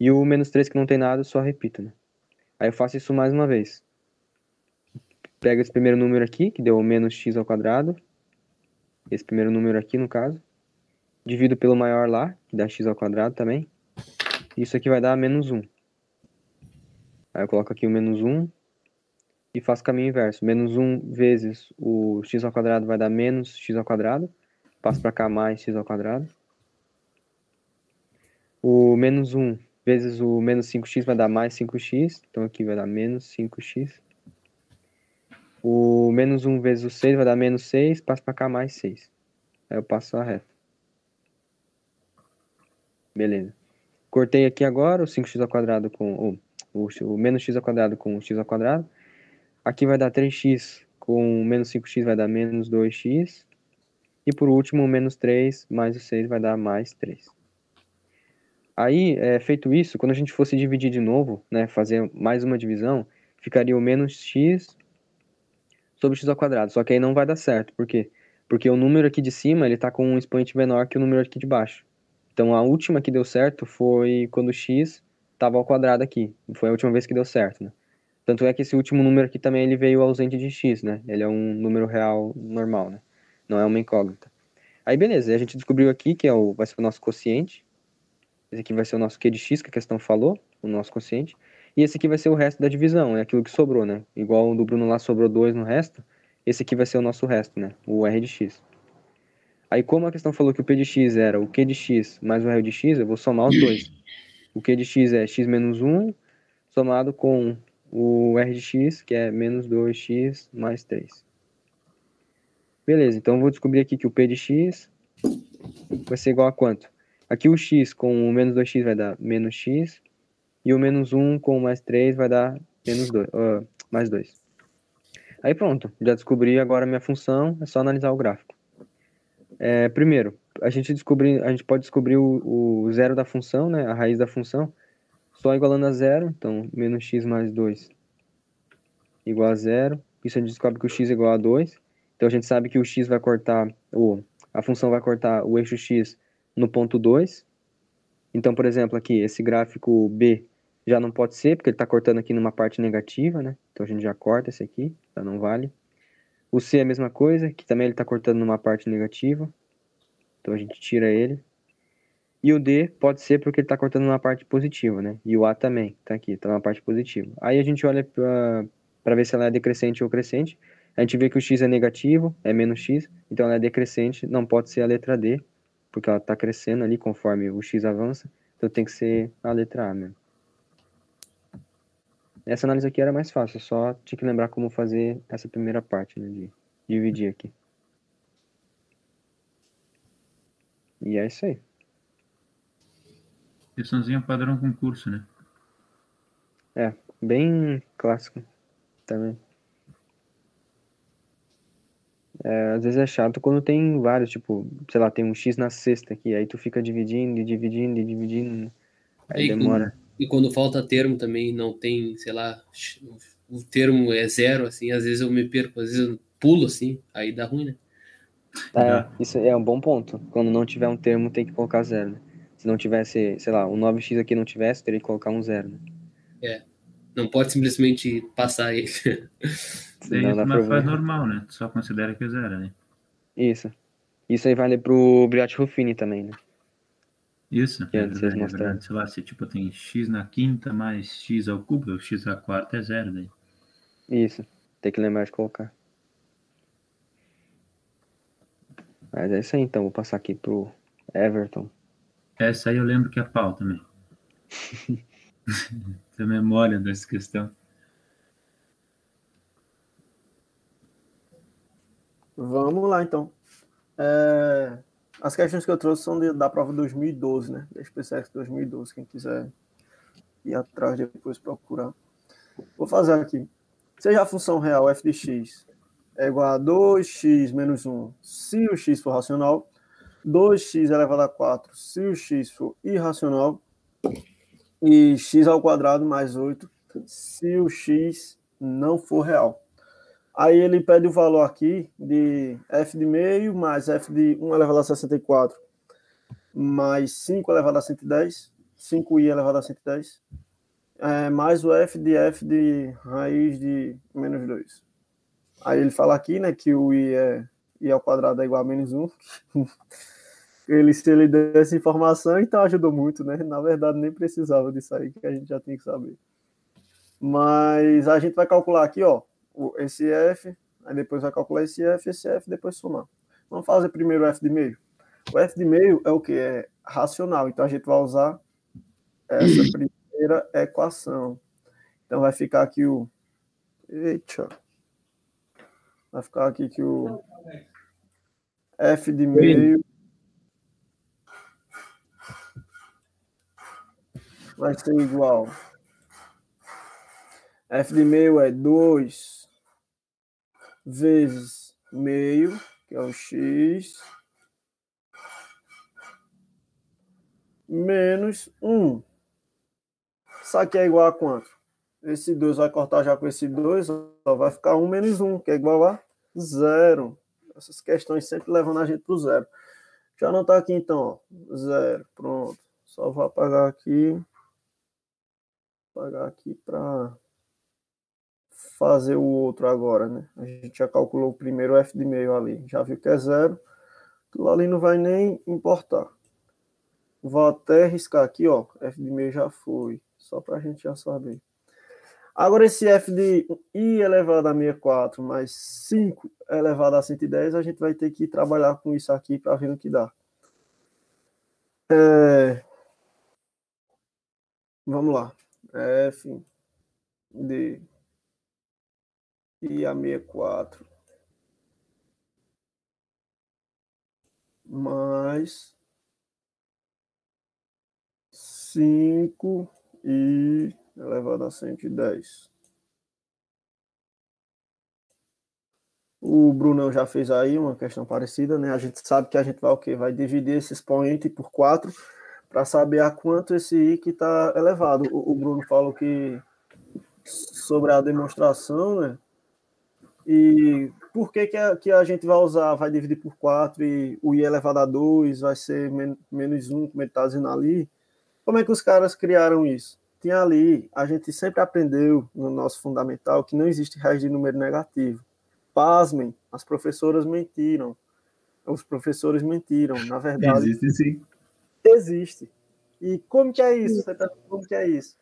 E o menos 3 que não tem nada, só repito, né? Aí eu faço isso mais uma vez. Pego esse primeiro número aqui, que deu menos x ao quadrado. Esse primeiro número aqui, no caso divido pelo maior lá, que dá x ao quadrado também. Isso aqui vai dar menos 1. Aí eu coloco aqui o menos 1 e faço o caminho inverso. Menos 1 vezes o x ao quadrado vai dar menos x ao quadrado. Passo para cá mais x ao quadrado. O menos 1 vezes o menos 5x vai dar mais 5x. Então aqui vai dar menos 5x. O menos 1 vezes o 6 vai dar menos 6. Passo para cá mais 6. Aí eu passo a reta. Beleza. Cortei aqui agora o 5x ao quadrado com o, o, o menos x ao quadrado com o x ao quadrado. Aqui vai dar 3x com menos 5x vai dar menos 2x. E por último, menos 3 mais o 6 vai dar mais 3. Aí, é, feito isso, quando a gente fosse dividir de novo, né, fazer mais uma divisão, ficaria o menos x sobre x ao quadrado. Só que aí não vai dar certo. Por quê? Porque o número aqui de cima ele está com um expoente menor que o número aqui de baixo. Então a última que deu certo foi quando x estava ao quadrado aqui. Foi a última vez que deu certo, né? Tanto é que esse último número aqui também ele veio ausente de x, né? Ele é um número real normal, né? Não é uma incógnita. Aí beleza, a gente descobriu aqui que é o, vai ser o nosso quociente. Esse aqui vai ser o nosso q de x, que a questão falou, o nosso quociente. E esse aqui vai ser o resto da divisão, é aquilo que sobrou, né? Igual o do Bruno lá sobrou 2 no resto, esse aqui vai ser o nosso resto, né? O r de x. Aí, como a questão falou que o P de x era o Q de x mais o R de x, eu vou somar os dois. [COUGHS] O Q de x é x menos 1, somado com o R de x, que é menos 2x mais 3. Beleza, então vou descobrir aqui que o P de x vai ser igual a quanto? Aqui o x com o menos 2x vai dar menos x, e o menos 1 com mais 3 vai dar menos 2, uh, mais 2. Aí pronto, já descobri agora a minha função, é só analisar o gráfico. É, primeiro, a gente, descobri, a gente pode descobrir o, o zero da função, né, a raiz da função, só igualando a zero, então menos x mais 2 igual a zero. Isso a gente descobre que o x é igual a 2. Então a gente sabe que o x vai cortar, ou a função vai cortar o eixo x no ponto 2. Então, por exemplo, aqui, esse gráfico B já não pode ser, porque ele está cortando aqui numa parte negativa, né? Então a gente já corta esse aqui, já não vale. O C é a mesma coisa, que também ele está cortando numa parte negativa. Então a gente tira ele. E o D pode ser porque ele está cortando numa parte positiva, né? E o A também, está aqui, está numa parte positiva. Aí a gente olha para ver se ela é decrescente ou crescente. A gente vê que o X é negativo, é menos X, então ela é decrescente, não pode ser a letra D, porque ela está crescendo ali conforme o X avança, então tem que ser a letra A mesmo. Essa análise aqui era mais fácil, só tinha que lembrar como fazer essa primeira parte, né, de dividir aqui. E é isso aí. Questãozinha padrão concurso, né? É, bem clássico também. É, às vezes é chato quando tem vários, tipo, sei lá, tem um X na sexta aqui, aí tu fica dividindo e dividindo e dividindo, aí e demora. Quando, e quando falta termo também, não tem, sei lá, o termo é zero, assim, às vezes eu me perco, às vezes eu pulo, assim, aí dá ruim, né? É, isso é um bom ponto. Quando não tiver um termo, tem que colocar zero, né? Se não tivesse, sei lá, o 9x aqui não tivesse, teria que colocar um zero, né? É. Não pode simplesmente passar ele. [LAUGHS] Daí não, uma fase normal, né? Só considera que é zero, né? Isso. Isso aí vale pro Briat Ruffini também, né? Isso, que é, é verdade. Sei lá, se tipo tem x na quinta mais x ao cubo, x à quarta é zero daí. Isso, tem que lembrar de colocar. Mas é isso aí então, vou passar aqui pro Everton. Essa aí eu lembro que é pau também. [LAUGHS] Tenho memória dessa questão. Vamos lá então. É... As questões que eu trouxe são de, da prova 2012, né? Da SpaceX 2012, quem quiser ir atrás depois procurar. Vou fazer aqui. Seja a função real f de x é igual a 2x menos 1 se o x for racional, 2x elevado a 4 se o x for irracional, e x ao quadrado mais 8 se o x não for real. Aí ele pede o valor aqui de f de meio mais f de 1 elevado a 64 mais 5 elevado a 110, 5i elevado a 110, é, mais o f de f de raiz de menos 2. Aí ele fala aqui, né, que o i, é, i ao quadrado é igual a menos 1. [LAUGHS] ele, se ele deu essa informação, então ajudou muito, né? Na verdade, nem precisava disso aí, que a gente já tem que saber. Mas a gente vai calcular aqui, ó, esse F, aí depois vai calcular esse F, esse F, depois somar. Vamos fazer primeiro o F de meio. O F de meio é o que? É racional, então a gente vai usar essa [CLEARS THROAT] primeira equação. Então vai ficar aqui o. Eita! Vai ficar aqui que o F de meio vai ser igual. F de meio é 2 vezes meio, que é o x, menos 1. Isso aqui é igual a quanto? Esse 2 vai cortar já com esse 2, só vai ficar 1 menos 1, que é igual a 0. Essas questões sempre levando a gente para o zero. Deixa eu anotar aqui então, ó. zero, pronto. Só vou apagar aqui. Apagar aqui para fazer o outro agora, né? A gente já calculou o primeiro f de meio ali, já viu que é zero, aquilo ali não vai nem importar. Vou até riscar aqui, ó, f de meio já foi, só para a gente já saber. Agora esse f de i elevado a 64 mais 5 elevado a 110, a gente vai ter que trabalhar com isso aqui para ver no que dá. É... Vamos lá. f de e a 64 mais 5 e elevado a 110. O Brunão já fez aí uma questão parecida, né? A gente sabe que a gente vai o quê? Vai dividir esse expoente por 4 para saber a quanto esse I que está elevado. O, o, Bruno falou que sobre a demonstração, né? E por que, que, a, que a gente vai usar, vai dividir por 4 e o I elevado a 2 vai ser men menos 1, como ele está dizendo ali? Como é que os caras criaram isso? Tinha ali, a gente sempre aprendeu no nosso fundamental que não existe raiz de número negativo. Pasmem, as professoras mentiram. Os professores mentiram. Na verdade. Existe sim. Existe. E como que é isso? Você tá, como que é isso?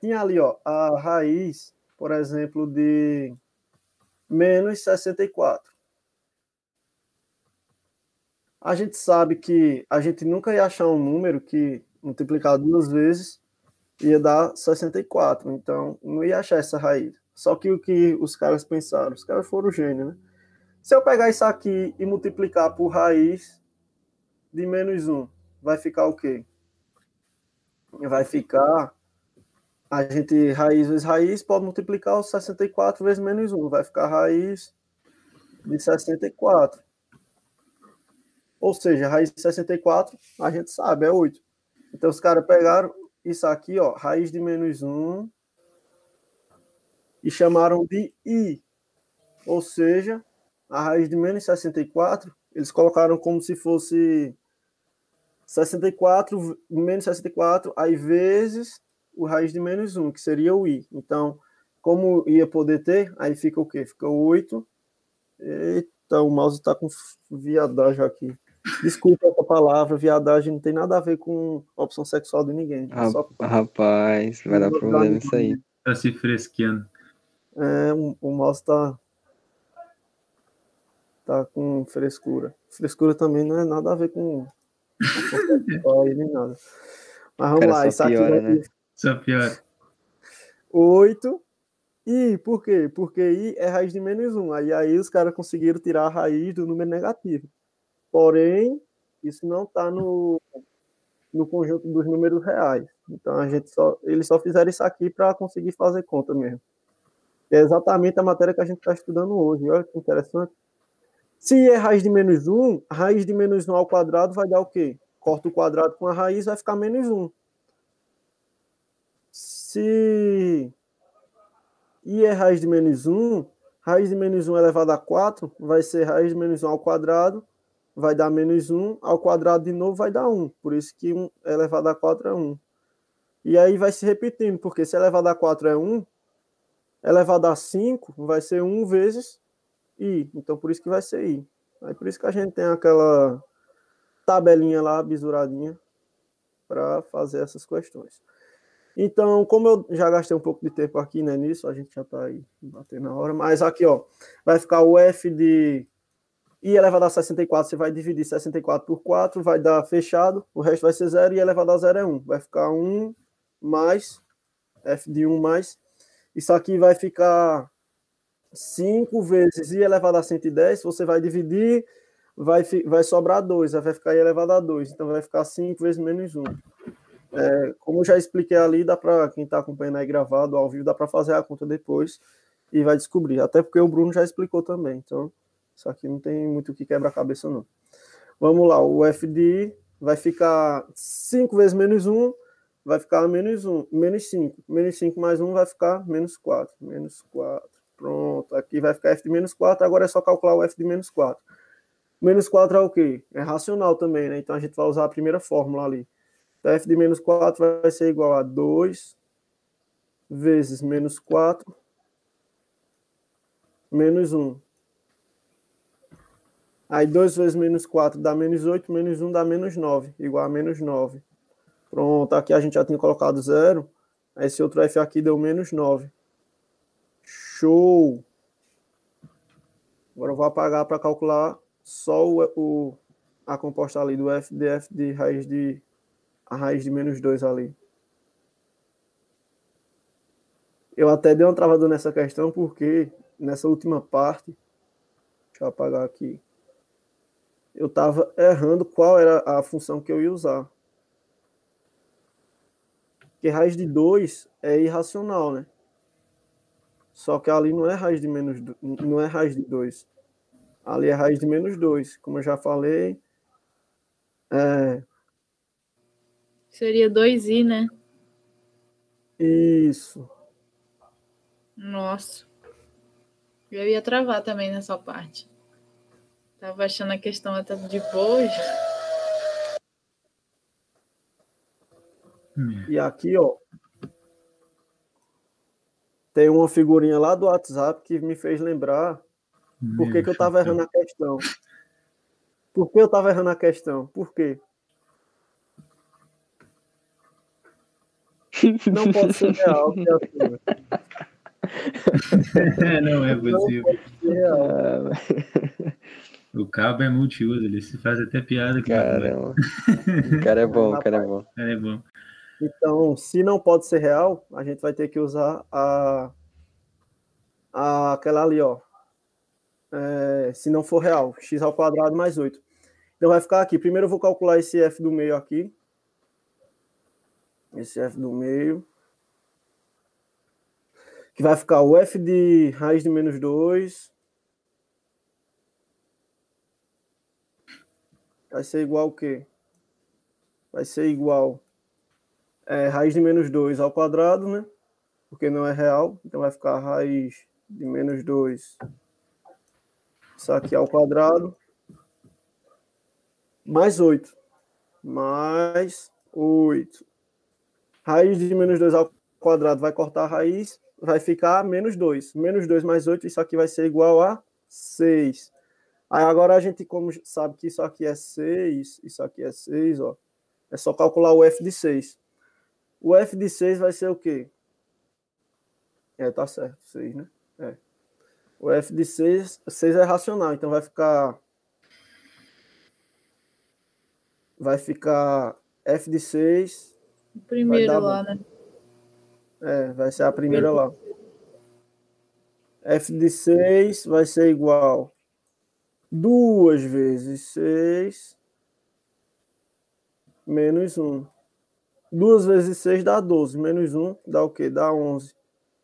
Tinha ali, ó, a raiz, por exemplo, de menos 64. A gente sabe que a gente nunca ia achar um número que multiplicado duas vezes ia dar 64. Então, não ia achar essa raiz. Só que o que os caras pensaram? Os caras foram gênios, né? Se eu pegar isso aqui e multiplicar por raiz de menos 1, vai ficar o quê? Vai ficar. A gente, raiz vezes raiz, pode multiplicar o 64 vezes menos 1. Vai ficar raiz de 64. Ou seja, raiz de 64, a gente sabe, é 8. Então os caras pegaram isso aqui, ó, raiz de menos 1 e chamaram de i. Ou seja, a raiz de menos 64, eles colocaram como se fosse 64 menos 64, aí vezes o raiz de menos 1, que seria o i. Então, como ia poder ter, aí fica o quê? Fica 8. Eita, o mouse está com viadagem aqui. Desculpa essa palavra, viadagem não tem nada a ver com opção sexual de ninguém. É só... Rapaz, vai dar problema isso aí. Tá se fresqueando. É, o, o mouse tá, tá com frescura. Frescura também não é nada a ver com [LAUGHS] aí nem nada. Mas vamos Cara, lá, isso piora, aqui né? Só pior. 8. E por quê? Porque i é raiz de menos 1. Aí, aí os caras conseguiram tirar a raiz do número negativo. Porém, isso não está no, no conjunto dos números reais. Então a gente só, eles só fizeram isso aqui para conseguir fazer conta mesmo. É exatamente a matéria que a gente está estudando hoje. Olha que interessante. Se é raiz de menos 1, raiz de menos 1 ao quadrado vai dar o quê? Corta o quadrado com a raiz, vai ficar menos 1. Se i é raiz de menos 1, raiz de menos 1 elevado a 4 vai ser raiz de menos 1 ao quadrado, vai dar menos 1, ao quadrado de novo vai dar 1. Por isso que 1 elevado a 4 é 1. E aí vai se repetindo, porque se elevado a 4 é 1, elevado a 5 vai ser 1 vezes i. Então, por isso que vai ser i. Aí, por isso que a gente tem aquela tabelinha lá, bisuradinha, para fazer essas questões. Então, como eu já gastei um pouco de tempo aqui né, nisso, a gente já está aí batendo na hora, mas aqui, ó, vai ficar o f de i elevado a 64, você vai dividir 64 por 4, vai dar fechado, o resto vai ser 0, e elevado a 0 é 1. Vai ficar 1 mais, f de 1 mais isso aqui vai ficar 5 vezes i elevado a 110, você vai dividir, vai, vai sobrar 2, vai ficar i elevado a 2, então vai ficar 5 vezes menos 1. É, como eu já expliquei ali, dá para quem está acompanhando aí gravado ao vivo, dá para fazer a conta depois e vai descobrir. Até porque o Bruno já explicou também. Então, isso aqui não tem muito o que quebra cabeça, não. Vamos lá, o f de i vai ficar 5 vezes menos 1, vai ficar menos 1, menos 5. Menos 5 mais 1 vai ficar menos 4. Menos 4. Pronto. Aqui vai ficar f de menos 4. Agora é só calcular o f de menos 4. Menos 4 é o quê? É racional também, né? Então a gente vai usar a primeira fórmula ali. Então f de menos 4 vai ser igual a 2 vezes menos 4 menos 1. Aí 2 vezes menos 4 dá menos 8, menos 1 dá menos 9, igual a menos 9. Pronto, aqui a gente já tinha colocado zero. Esse outro F aqui deu menos 9. Show! Agora eu vou apagar para calcular só o, o, a composta ali do F de F de raiz de a raiz de menos 2 ali. Eu até dei uma travada nessa questão porque nessa última parte, deixa eu apagar aqui, eu estava errando qual era a função que eu ia usar. Porque raiz de 2 é irracional, né? Só que ali não é raiz de menos não é raiz de 2. Ali é raiz de menos 2. Como eu já falei. É... Seria 2i, né? Isso. Nossa. Eu ia travar também nessa parte. Tava achando a questão até de boa E aqui, ó, tem uma figurinha lá do WhatsApp que me fez lembrar por que, que eu tava errando a questão. Por que eu tava errando a questão? Por quê? Não pode ser real. Que é, [LAUGHS] não é possível. Não o cabo é multiuso, ele se faz até piada. Caramba. o cara é [LAUGHS] bom, o cara é bom. É bom. Então, se não pode ser real, a gente vai ter que usar a, a aquela ali, ó. É, se não for real, x ao quadrado mais 8. Então vai ficar aqui. Primeiro eu vou calcular esse f do meio aqui. Esse f do meio. Que vai ficar o f de raiz de menos 2. Vai ser igual o quê? Vai ser igual é, raiz de menos 2 ao quadrado, né? Porque não é real, então vai ficar raiz de menos 2 isso aqui ao quadrado mais 8 mais 8 raiz de menos 2 ao quadrado vai cortar a raiz, vai ficar menos 2. Menos 2 mais 8, isso aqui vai ser igual a 6. Aí agora a gente, como sabe que isso aqui é 6, isso aqui é 6, ó, é só calcular o f de 6. O f de 6 vai ser o quê? É, tá certo, 6, né? É. O f de 6, 6 é racional, então vai ficar vai ficar f de 6 primeiro lá, né? É, vai ser a primeira lá. f de 6 vai ser igual 2 vezes 6 menos 1. 2 vezes 6 dá 12, menos 1 dá o quê? Dá 11.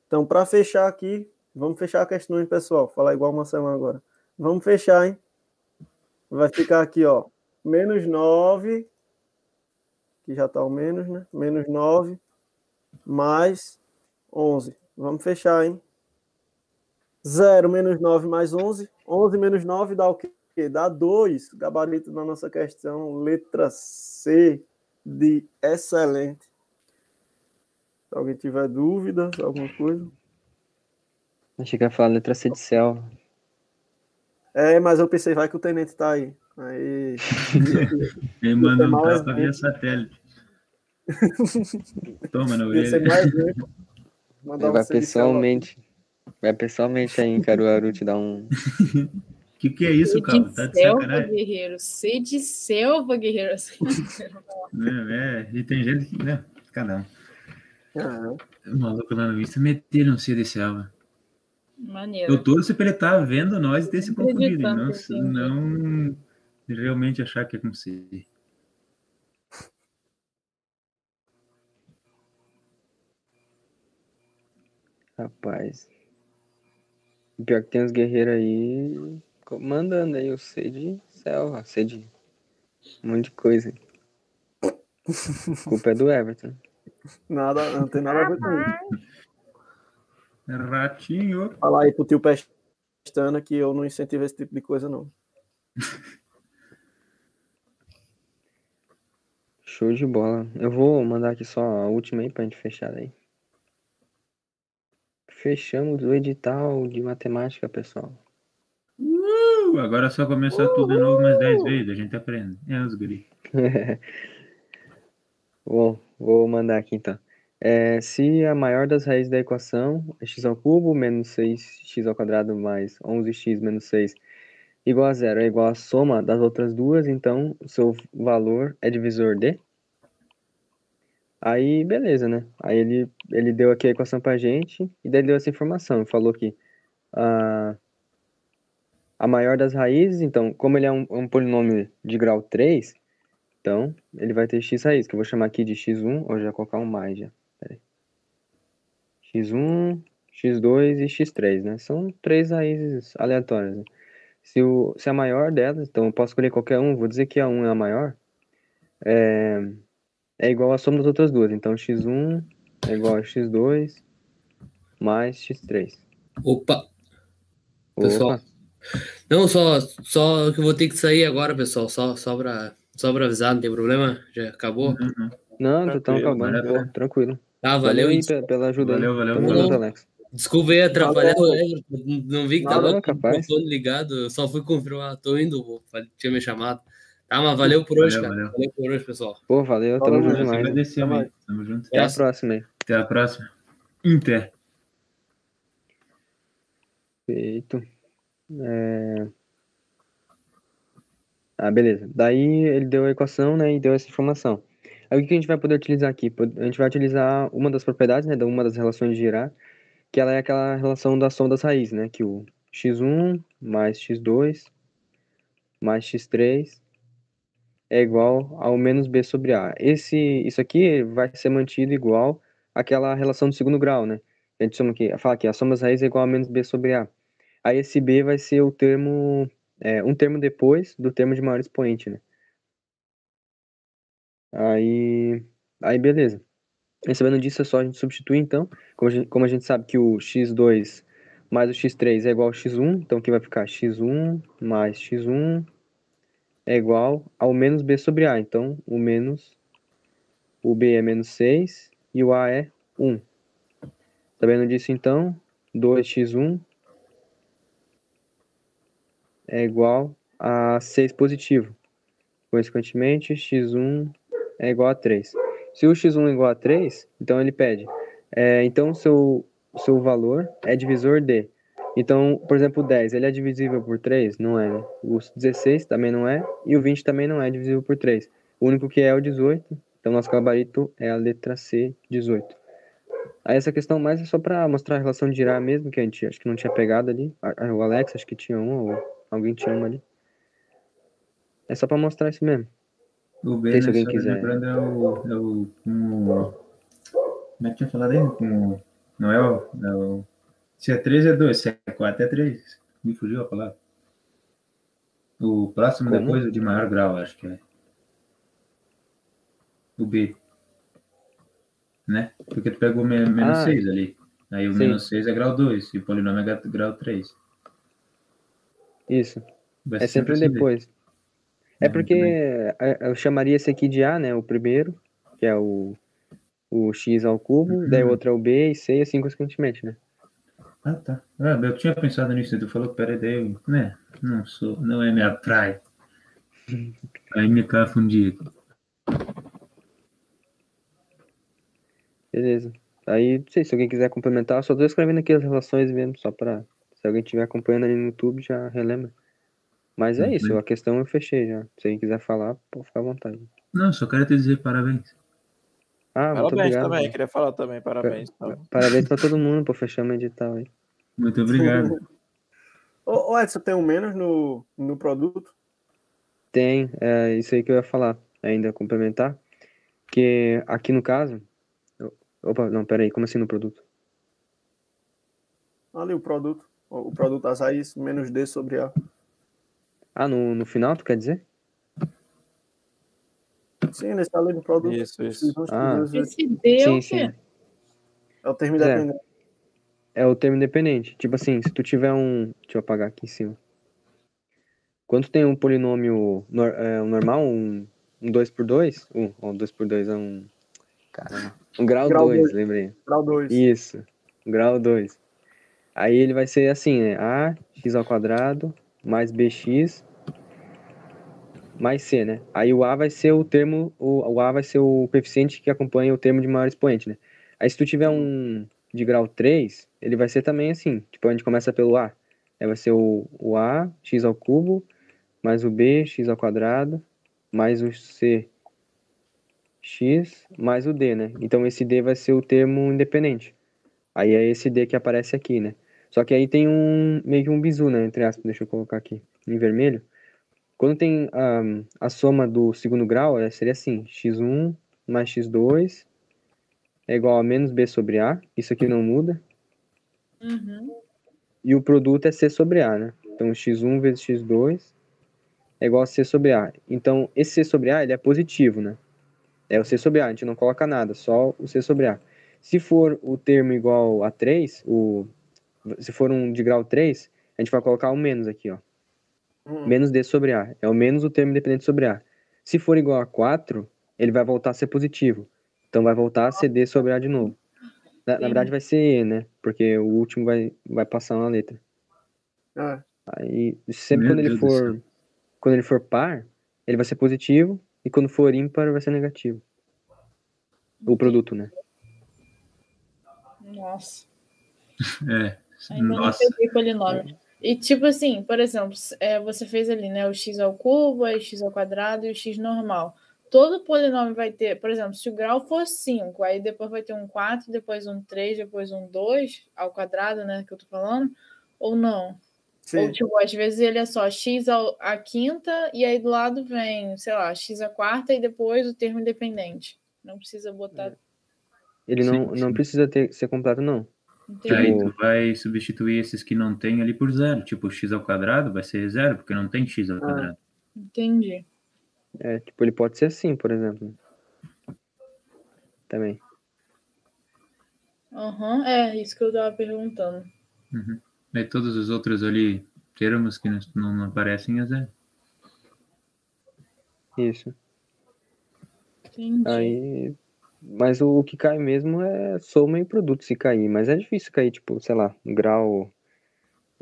Então, para fechar aqui, vamos fechar a questão, hein, pessoal? Falar igual uma semana agora. Vamos fechar, hein? Vai ficar aqui, ó, menos 9, que já está o menos, né? Menos 9, mais 11. Vamos fechar, hein? 0 menos 9 mais 11. 11 menos 9 dá o quê? Dá 2. Gabarito na nossa questão, letra C de excelente. Se alguém tiver dúvidas, alguma coisa. Achei que ia falar letra C de céu. É, mas eu pensei, vai que o tenente tá aí. Aí. [LAUGHS] [LAUGHS] Ele manda um tapa via satélite. Toma na orelha. Ele vai pessoalmente. Vai pessoalmente aí em Caruaru te dar um. O [LAUGHS] que, que é isso, cara? Tá de selva, sacanagem. guerreiro. C de selva, guerreiro. [LAUGHS] é, é, e tem gente que, né? Cada um. Uhum. O maluco lá no Insta meteram C de selva. Maneiro. Eu torço pra ele estar tá vendo nós e ter se confundido. Não, não realmente achar que é com C. Rapaz. Pior que tem uns guerreiros aí mandando aí o C de selva, C de um monte de coisa. Culpa é do Everton. Nada, não tem nada a ver com isso. Ratinho. Fala aí pro tio Pestana que eu não incentivo esse tipo de coisa, não. Show de bola. Eu vou mandar aqui só a última aí pra gente fechar aí. Fechamos o edital de matemática, pessoal. Uh, agora é só começar uh, tudo de novo mais 10 vezes, a gente aprende. É os guri. [LAUGHS] Bom, vou mandar aqui então. É, se a maior das raízes da equação é x ao cubo menos 6x ao quadrado mais 11x menos 6 igual a zero é igual à soma das outras duas, então o seu valor é divisor de? Aí, beleza, né? Aí ele, ele deu aqui a equação pra gente e daí deu essa informação. Falou que a, a maior das raízes, então, como ele é um, um polinômio de grau 3, então ele vai ter x raiz, que eu vou chamar aqui de x1, ou já colocar um mais já. x1, x2 e x3, né? São três raízes aleatórias. Né? Se, o, se a maior delas, então eu posso escolher qualquer um, vou dizer que a 1 é a maior, é, é igual a soma das outras duas. Então x1 é igual a x2 mais x3. Opa! Pessoal. Opa. Não, só, só que eu vou ter que sair agora, pessoal. Só, só, pra, só pra avisar, não tem problema? Já acabou? Uhum. Não, tá tão acabando, pô, tranquilo. Tá, valeu. Valeu aí pela ajuda. Valeu, valeu. Tamo valeu. junto, Alex. Desculpa aí atrapalhar o Everton. Não vi que tava Não, ligado. Eu só fui confirmar. Tô indo, tinha me chamado. Tá, mas valeu por hoje, Valeu, cara. valeu. Valeu por hoje, pessoal. Pô, valeu, tamo junto gente. demais. Agradecemos Tamo aí. Tamo junto. Até a próxima aí. Até a próxima. Inter. Feito. É... Ah, beleza. Daí ele deu a equação, né, e deu essa informação. Aí o que a gente vai poder utilizar aqui? A gente vai utilizar uma das propriedades, né, da uma das relações de Girard, que ela é aquela relação da soma das raízes, né, que o x1 mais x2 mais x3 é igual ao menos b sobre a. Esse, isso aqui vai ser mantido igual àquela relação do segundo grau, né? A gente soma aqui, fala aqui, a soma das raízes é igual a menos b sobre a. Aí esse b vai ser o termo, é, um termo depois do termo de maior expoente, né? Aí, aí beleza. E sabendo disso, é só a gente substituir, então. Como a gente, como a gente sabe que o x2 mais o x3 é igual ao x1, então aqui vai ficar x1 mais x1 é igual ao menos b sobre a. Então, o menos, o b é menos 6 e o a é 1. Sabendo disso, então, 2x1 é igual a 6 positivo. Consequentemente, x1 é igual a 3. Se o x1 é igual a 3, então ele pede. É, então, seu, seu valor é divisor de. Então, por exemplo, o 10, ele é divisível por 3? Não é, né? O 16 também não é, e o 20 também não é divisível por 3. O único que é é o 18, então nosso gabarito é a letra C, 18. Aí essa questão mais é só para mostrar a relação de girar mesmo, que a gente acho que não tinha pegado ali. O Alex acho que tinha uma, ou alguém tinha uma ali. É só para mostrar isso mesmo. O B, se né, alguém quiser. lembrando, é o, é o, o- Como é que tinha falado aí? Com o- não é o, é o... Se é 3 é 2, se é 4 é 3. Me fugiu a palavra. O próximo Como? depois, o de maior grau, acho que é. O B. Né? Porque tu pegou me- menos Ah, 6 ali. Aí o sim. menos 6 é grau 2 e o polinômio é gra- grau 3. Isso. Vai É sempre assim depois. É Uhum, porque é, eu chamaria esse aqui de A, né? O primeiro, que é o, o x ao cubo, daí o Uhum. outro é o B e C, e assim consequentemente, né? Ah, tá. Ah, eu tinha pensado nisso, tu falou, peraí, daí eu, né, não sou, não é minha praia. Aí me confundi. Beleza. Aí, não sei se alguém quiser complementar, eu só tô escrevendo aqui as relações mesmo, só pra. Se alguém estiver acompanhando ali no YouTube, já relembra. Mas é Uhum. isso, a questão eu fechei já. Se alguém quiser falar, pode ficar à vontade. Não, só quero te dizer parabéns. Ah, muito Parabéns obrigado. também, queria falar também, parabéns. Tá? Parabéns pra todo mundo por fechar o edital aí. Muito obrigado. Ô, ô Edson, tem um menos no, no produto? Tem, é isso aí que eu ia falar, ainda complementar. Que aqui no caso. Opa, não, peraí, como assim no produto? Ali o produto. O produto raízes, menos D sobre A. Ah, no, no final, tu quer dizer? Sim, nesse ali no produto. Isso, isso. X1, Ah. X2, Esse D é o Sim, quê? sim. É o termo É. independente. É o termo independente. Tipo assim, se tu tiver um. Deixa eu apagar aqui em cima. Quando tem um polinômio nor- é, um normal, um, um 2 por 2 um, ó, 2 por 2 é um. Caramba. Um grau Grau 2, dois. lembrei. Grau 2. Isso, grau 2. Aí ele vai ser assim, né? A, x ao quadrado, mais bx, mais c, né? Aí o a vai ser o termo, o, a vai ser o coeficiente que acompanha o termo de maior expoente, né? Aí se tu tiver um de grau 3, ele vai ser também assim, tipo, a gente começa pelo a. Aí vai ser o, o a, x ao cubo, mais o b, x ao quadrado, mais o c, x, mais o d, né? Então esse d vai ser o termo independente. Aí é esse D que aparece aqui, né? Só que aí tem um meio que um bizu, né? Entre aspas, deixa eu colocar aqui em vermelho. Quando tem a soma do segundo grau, é- seria assim: x1 mais x2 é igual a menos B sobre A, isso aqui não muda. Uhum. E o produto é C sobre A, né? Então, x1 vezes x2 é igual a C sobre A. Então, esse C sobre A, ele é positivo, né? É o C sobre A, a gente não coloca nada, só o C sobre A. Se for o termo igual a 3, o, se for um de grau 3, a gente vai colocar o menos aqui, ó. Hum. Menos D sobre A. É o menos o termo independente sobre A. Se for igual a 4, ele vai voltar a ser positivo. Então vai voltar a ser D sobre A de novo. Na, na verdade vai ser E, né? Porque o último vai, vai passar uma letra. É. Aí, sempre Meu quando ele Deus do for quando ele for par, ele vai ser positivo e quando for ímpar vai ser negativo. O produto, né? Nossa. [LAUGHS] É. Ainda Nossa. não peguei polinômio. E tipo assim, por exemplo, é, você fez ali, né, o x ao cubo, aí x ao quadrado e o x normal. Todo polinômio vai ter, por exemplo, se o grau for 5, aí depois vai ter um 4, depois um 3, depois um 2 ao quadrado, né, que eu tô falando, ou não? Ou Sim. tipo, às vezes ele é só x ao, a quinta e aí do lado vem, sei lá, x a quarta e depois o termo independente. Não precisa botar. Ele não, Sim, não sim. precisa ter, ser completo, não. Entendi. Aí tu vai substituir esses que não tem ali por zero. Tipo, x ao quadrado vai ser zero, porque não tem x ao Ah. quadrado. Entendi. É, tipo, ele pode ser assim, por exemplo. Também. Aham, é isso que eu tava perguntando. Uhum. Aí todos os outros ali, termos que não, não aparecem é zero. Isso. Entendi. Aí. Mas o, o que cai mesmo é soma e produto se cair. Mas é difícil cair, tipo, sei lá, grau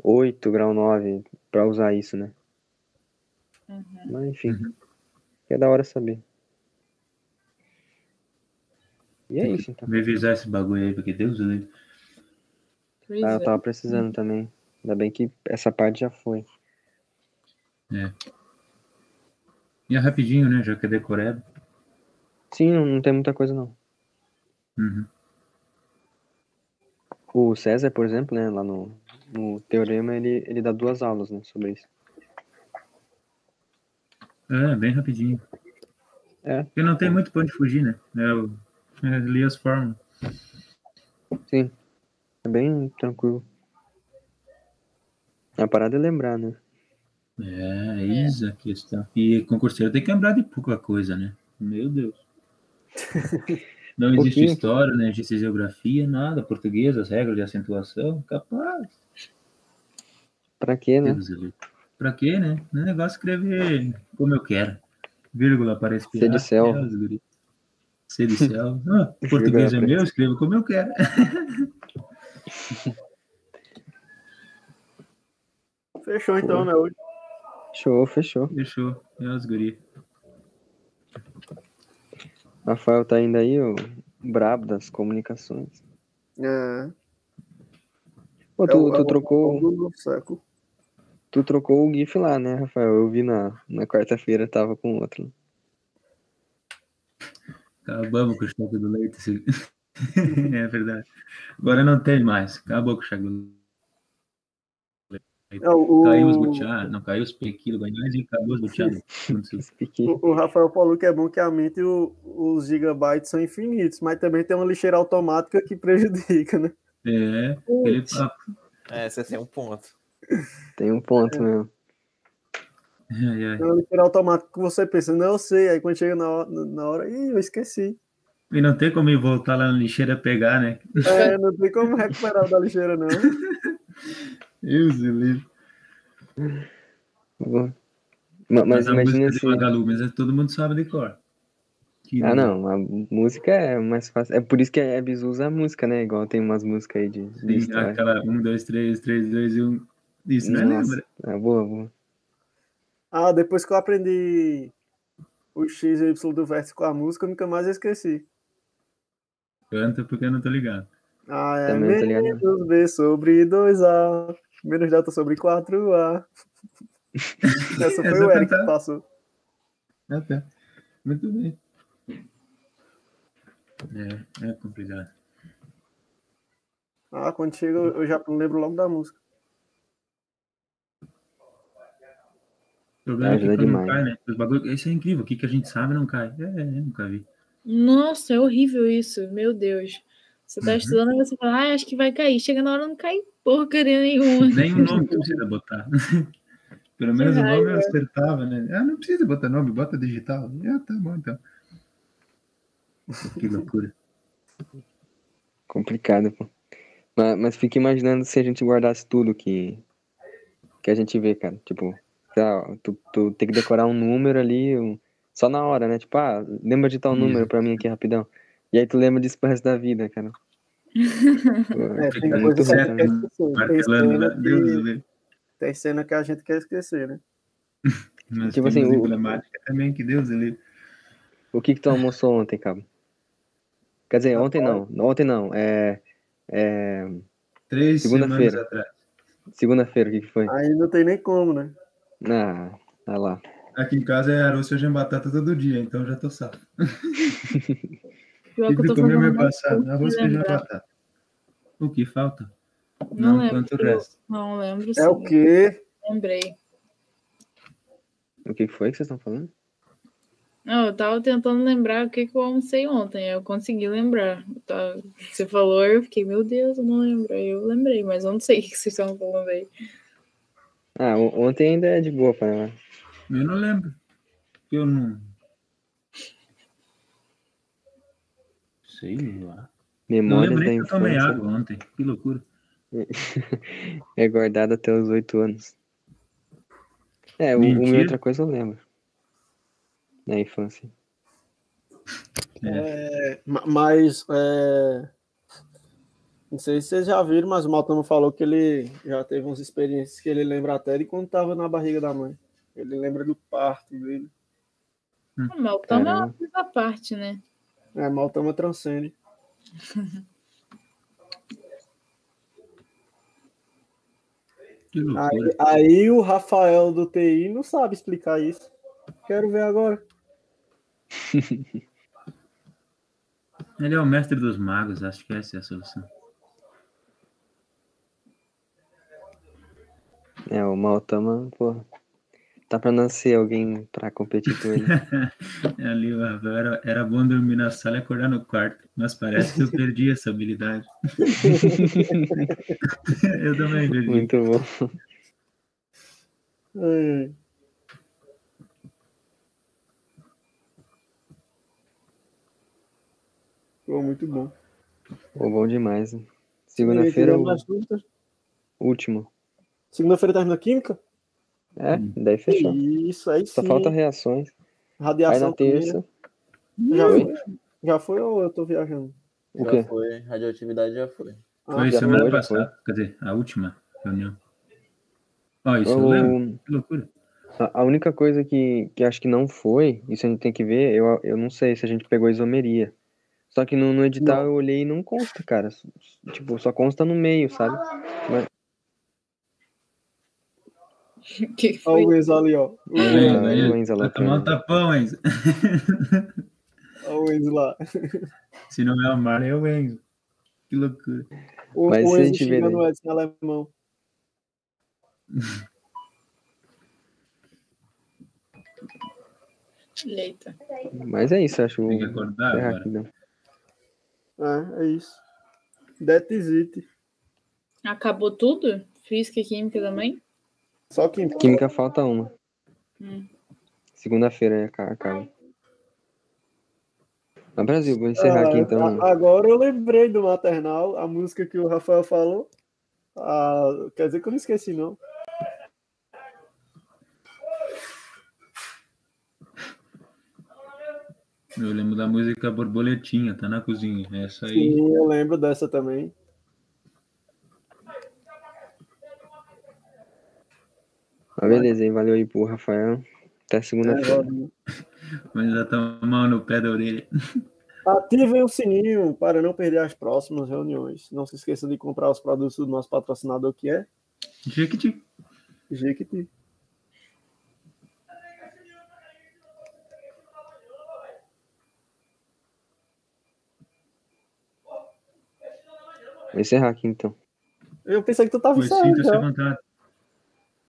8, grau 9, pra usar isso, né? Uhum. Mas enfim. Uhum. É da hora saber. E é Tem isso, então. Revisar esse bagulho aí, porque Deus o livre. Ah, é. eu tava precisando também. Ainda bem que essa parte já foi. E é rapidinho, né? Já que é decorado. Sim, não, tem muita coisa não. Uhum. O César, por exemplo, né, lá no, no teorema, ele, ele dá duas aulas, né, sobre isso. É, bem rapidinho. É. Porque não tem muito pra onde fugir, né? Eu, eu li as fórmulas. Sim. É bem tranquilo. A parada é lembrar, né? É, isso a questão. E concurseiro tem que lembrar de pouca coisa, né? Meu Deus. Não existe Pouquinho. história, não existe geografia, nada. Português, as regras de acentuação, capaz. Pra quê, né? Livre. Pra quê, né? Não é negócio escrever como eu quero. Vírgula para C respirar. de céu. Guri. C de céu. [LAUGHS] Ah, português é meu, escrevo como eu quero. [LAUGHS] Fechou então, né? Hoje. Show, fechou. Fechou. É os guri. Rafael tá indo aí, o brabo das comunicações. É, Pô, é tu, o- é tu o- trocou, é o século. tu trocou o GIF lá, né, Rafael? Eu vi na, na quarta-feira, tava com outro. Acabamos com o choque do leite. [LAUGHS] é verdade. Agora não tem mais. Acabou com o choque do leite. É, o, Caiu os butiá, não caiu os pequilos e acabou os butiá. [LAUGHS] Piqui. o, o Rafael falou que é bom que a mente e o- os gigabytes são infinitos, mas também tem uma lixeira automática que prejudica, né? É, papo. É, você tem um ponto. Tem um ponto mesmo. Ai, ai. Tem uma lixeira automática que você pensa, não, eu sei, aí quando chega na hora, na hora ih, eu esqueci. E não tem como ir voltar lá na lixeira pegar, né? É, não tem como recuperar o da lixeira, não. [LAUGHS] Deus do livre. Mas Mas a imagina música se. de Magalu, mas é- todo mundo sabe de cor. Que Ah, não, a música é mais fácil. É por isso que a Bizu usa a música, né? Igual tem umas músicas aí de, de Sim, história. aquela 1, 2, 3, 3, 2 e 1. Isso, né? Nossa. Lembra? Ah, boa, boa. Ah, depois que eu aprendi o X e o Y do vértice com a música, eu nunca mais esqueci. Canta porque eu não tô ligado. Ah, é Também tô ligado. menos B sobre 2A, menos delta sobre 4A. [LAUGHS] Essa foi Essa o Eric cantar. que passou. Ah, tá. Muito bem. É, é complicado. Ah, quando chega eu já lembro logo da música. O problema é que quando não demais. cai, né? Os bagulho, isso é incrível. O que, que a gente sabe não cai. É, é, nunca vi. Nossa, é horrível isso, meu Deus. Você tá Uhum. estudando e você fala, ah, acho que vai cair. Chega na hora, não cai porcaria nenhuma. Nem o nome [LAUGHS] precisa botar. [LAUGHS] Pelo menos o nome eu raiva. acertava, né? Ah, não precisa botar nome, bota digital. Ah, tá bom então. Que loucura. Complicado, pô. Mas, mas fica imaginando se a gente guardasse tudo que, que a gente vê, cara. Tipo, lá, tu, tu tem que decorar um número ali, um- só na hora, né? Tipo, ah, lembra de tal número pra mim aqui rapidão. E aí tu lembra disso pro resto da vida, cara. É, tem muito coisa que a certo, gente quer esquecer. Tem cena, que, livre. tem cena que a gente quer esquecer, né? [LAUGHS] Mas Tipo assim, o- também que Deus ele O que que tu almoçou ontem, cabo? Quer dizer, ontem não. Ontem não. É. é três semanas Segunda-feira. atrás. Segunda-feira, o que que foi? Aí não tem nem como, né? Ah, olha lá. Aqui em casa é arroz, feijão e batata todo dia, então já tô safo. [LAUGHS] Pior que eu Tive tô que comer fazendo meu passado, arroz, feijão e batata. O que falta? Não Não, lembro. quanto o resto. Não lembro, sim. É o quê? Lembrei. O que foi que vocês estão falando? Não, eu tava tentando lembrar o que, que eu almocei ontem. Eu consegui lembrar. Tava- Você falou, eu fiquei, meu Deus, eu não lembro. Aí eu lembrei, mas eu não sei [LAUGHS] o que vocês estavam falando aí. Ah, ontem ainda é de boa ela. Eu não lembro. Eu não. Sei lá. Lembro da que eu tomei infância água ontem. Que loucura. [LAUGHS] é guardada até os oito anos. É, Mentira. outra coisa eu lembro. Na infância. É, ma- mas é, não sei se vocês já viram, mas o Maltano falou que ele já teve umas experiências que ele lembra até de quando estava na barriga da mãe. Ele lembra do parto dele. O Meltão é uma coisa à parte, né? É, Maltama transcende. [LAUGHS] Aí, aí o Rafael do TI não sabe explicar isso. Quero ver agora. [LAUGHS] Ele é o mestre dos magos, acho que essa é a solução. É, o Maltama, pô. Tá pra nascer alguém pra competir com ele. [LAUGHS] Ali, o Rafael, era, era bom dormir na sala e acordar no quarto, mas parece que eu perdi essa habilidade. [LAUGHS] eu também perdi. Muito bom. Ai. Pô, muito bom. Pô, bom demais. Segunda-feira, o dúvidas? último. Segunda-feira termina química? É, daí fechou. Isso, aí Só sim. falta reações. Aí Radiação na também, terça. Já Oi? foi? Já foi ou eu tô viajando? O já quê? foi. Radioatividade já foi. Ah, Foi já semana passada, quer dizer, a última reunião. Ó, isso eu lembro. O- Que loucura. a, a única coisa que, que acho que não foi, isso a gente tem que ver, eu, eu não sei se a gente pegou isomeria. Só que no, no edital Não. eu olhei e não consta, cara. Tipo, só consta no meio, sabe? [LAUGHS] Que Olha foi? o Enzo ali, ó. O É, Enzo, né? Aí, o Enzo vai tomar um Alocântara. tapão, Enzo. [LAUGHS] olha o Enzo lá. Se não é o Mar, é o Enzo. Que loucura. O, Mas o Enzo gente vê, xingando né? o Edson em alemão. Eita. Mas é isso, acho. Tem que acordar é agora. rapidão. É, é isso. That is it. Acabou tudo? Física e química também? Só que Química falta uma. Hum. Segunda-feira é aca- acaba. Mas Brasil, vou encerrar aqui Ah, então. a- Agora eu lembrei do maternal, a música que o Rafael falou. Ah, quer dizer que eu não esqueci, não. Eu lembro da música Borboletinha, tá na cozinha. Essa aí. Sim, eu lembro dessa também. Mas beleza, aí valeu aí pro Rafael. Até segunda-feira. Mas já tá mal no pé da orelha. [LAUGHS] Ativem o sininho para não perder as próximas reuniões. Não se esqueça de comprar os produtos do nosso patrocinador, que é Jequiti. Jequiti. Vou encerrar aqui então. Eu pensei que tu tava encerrando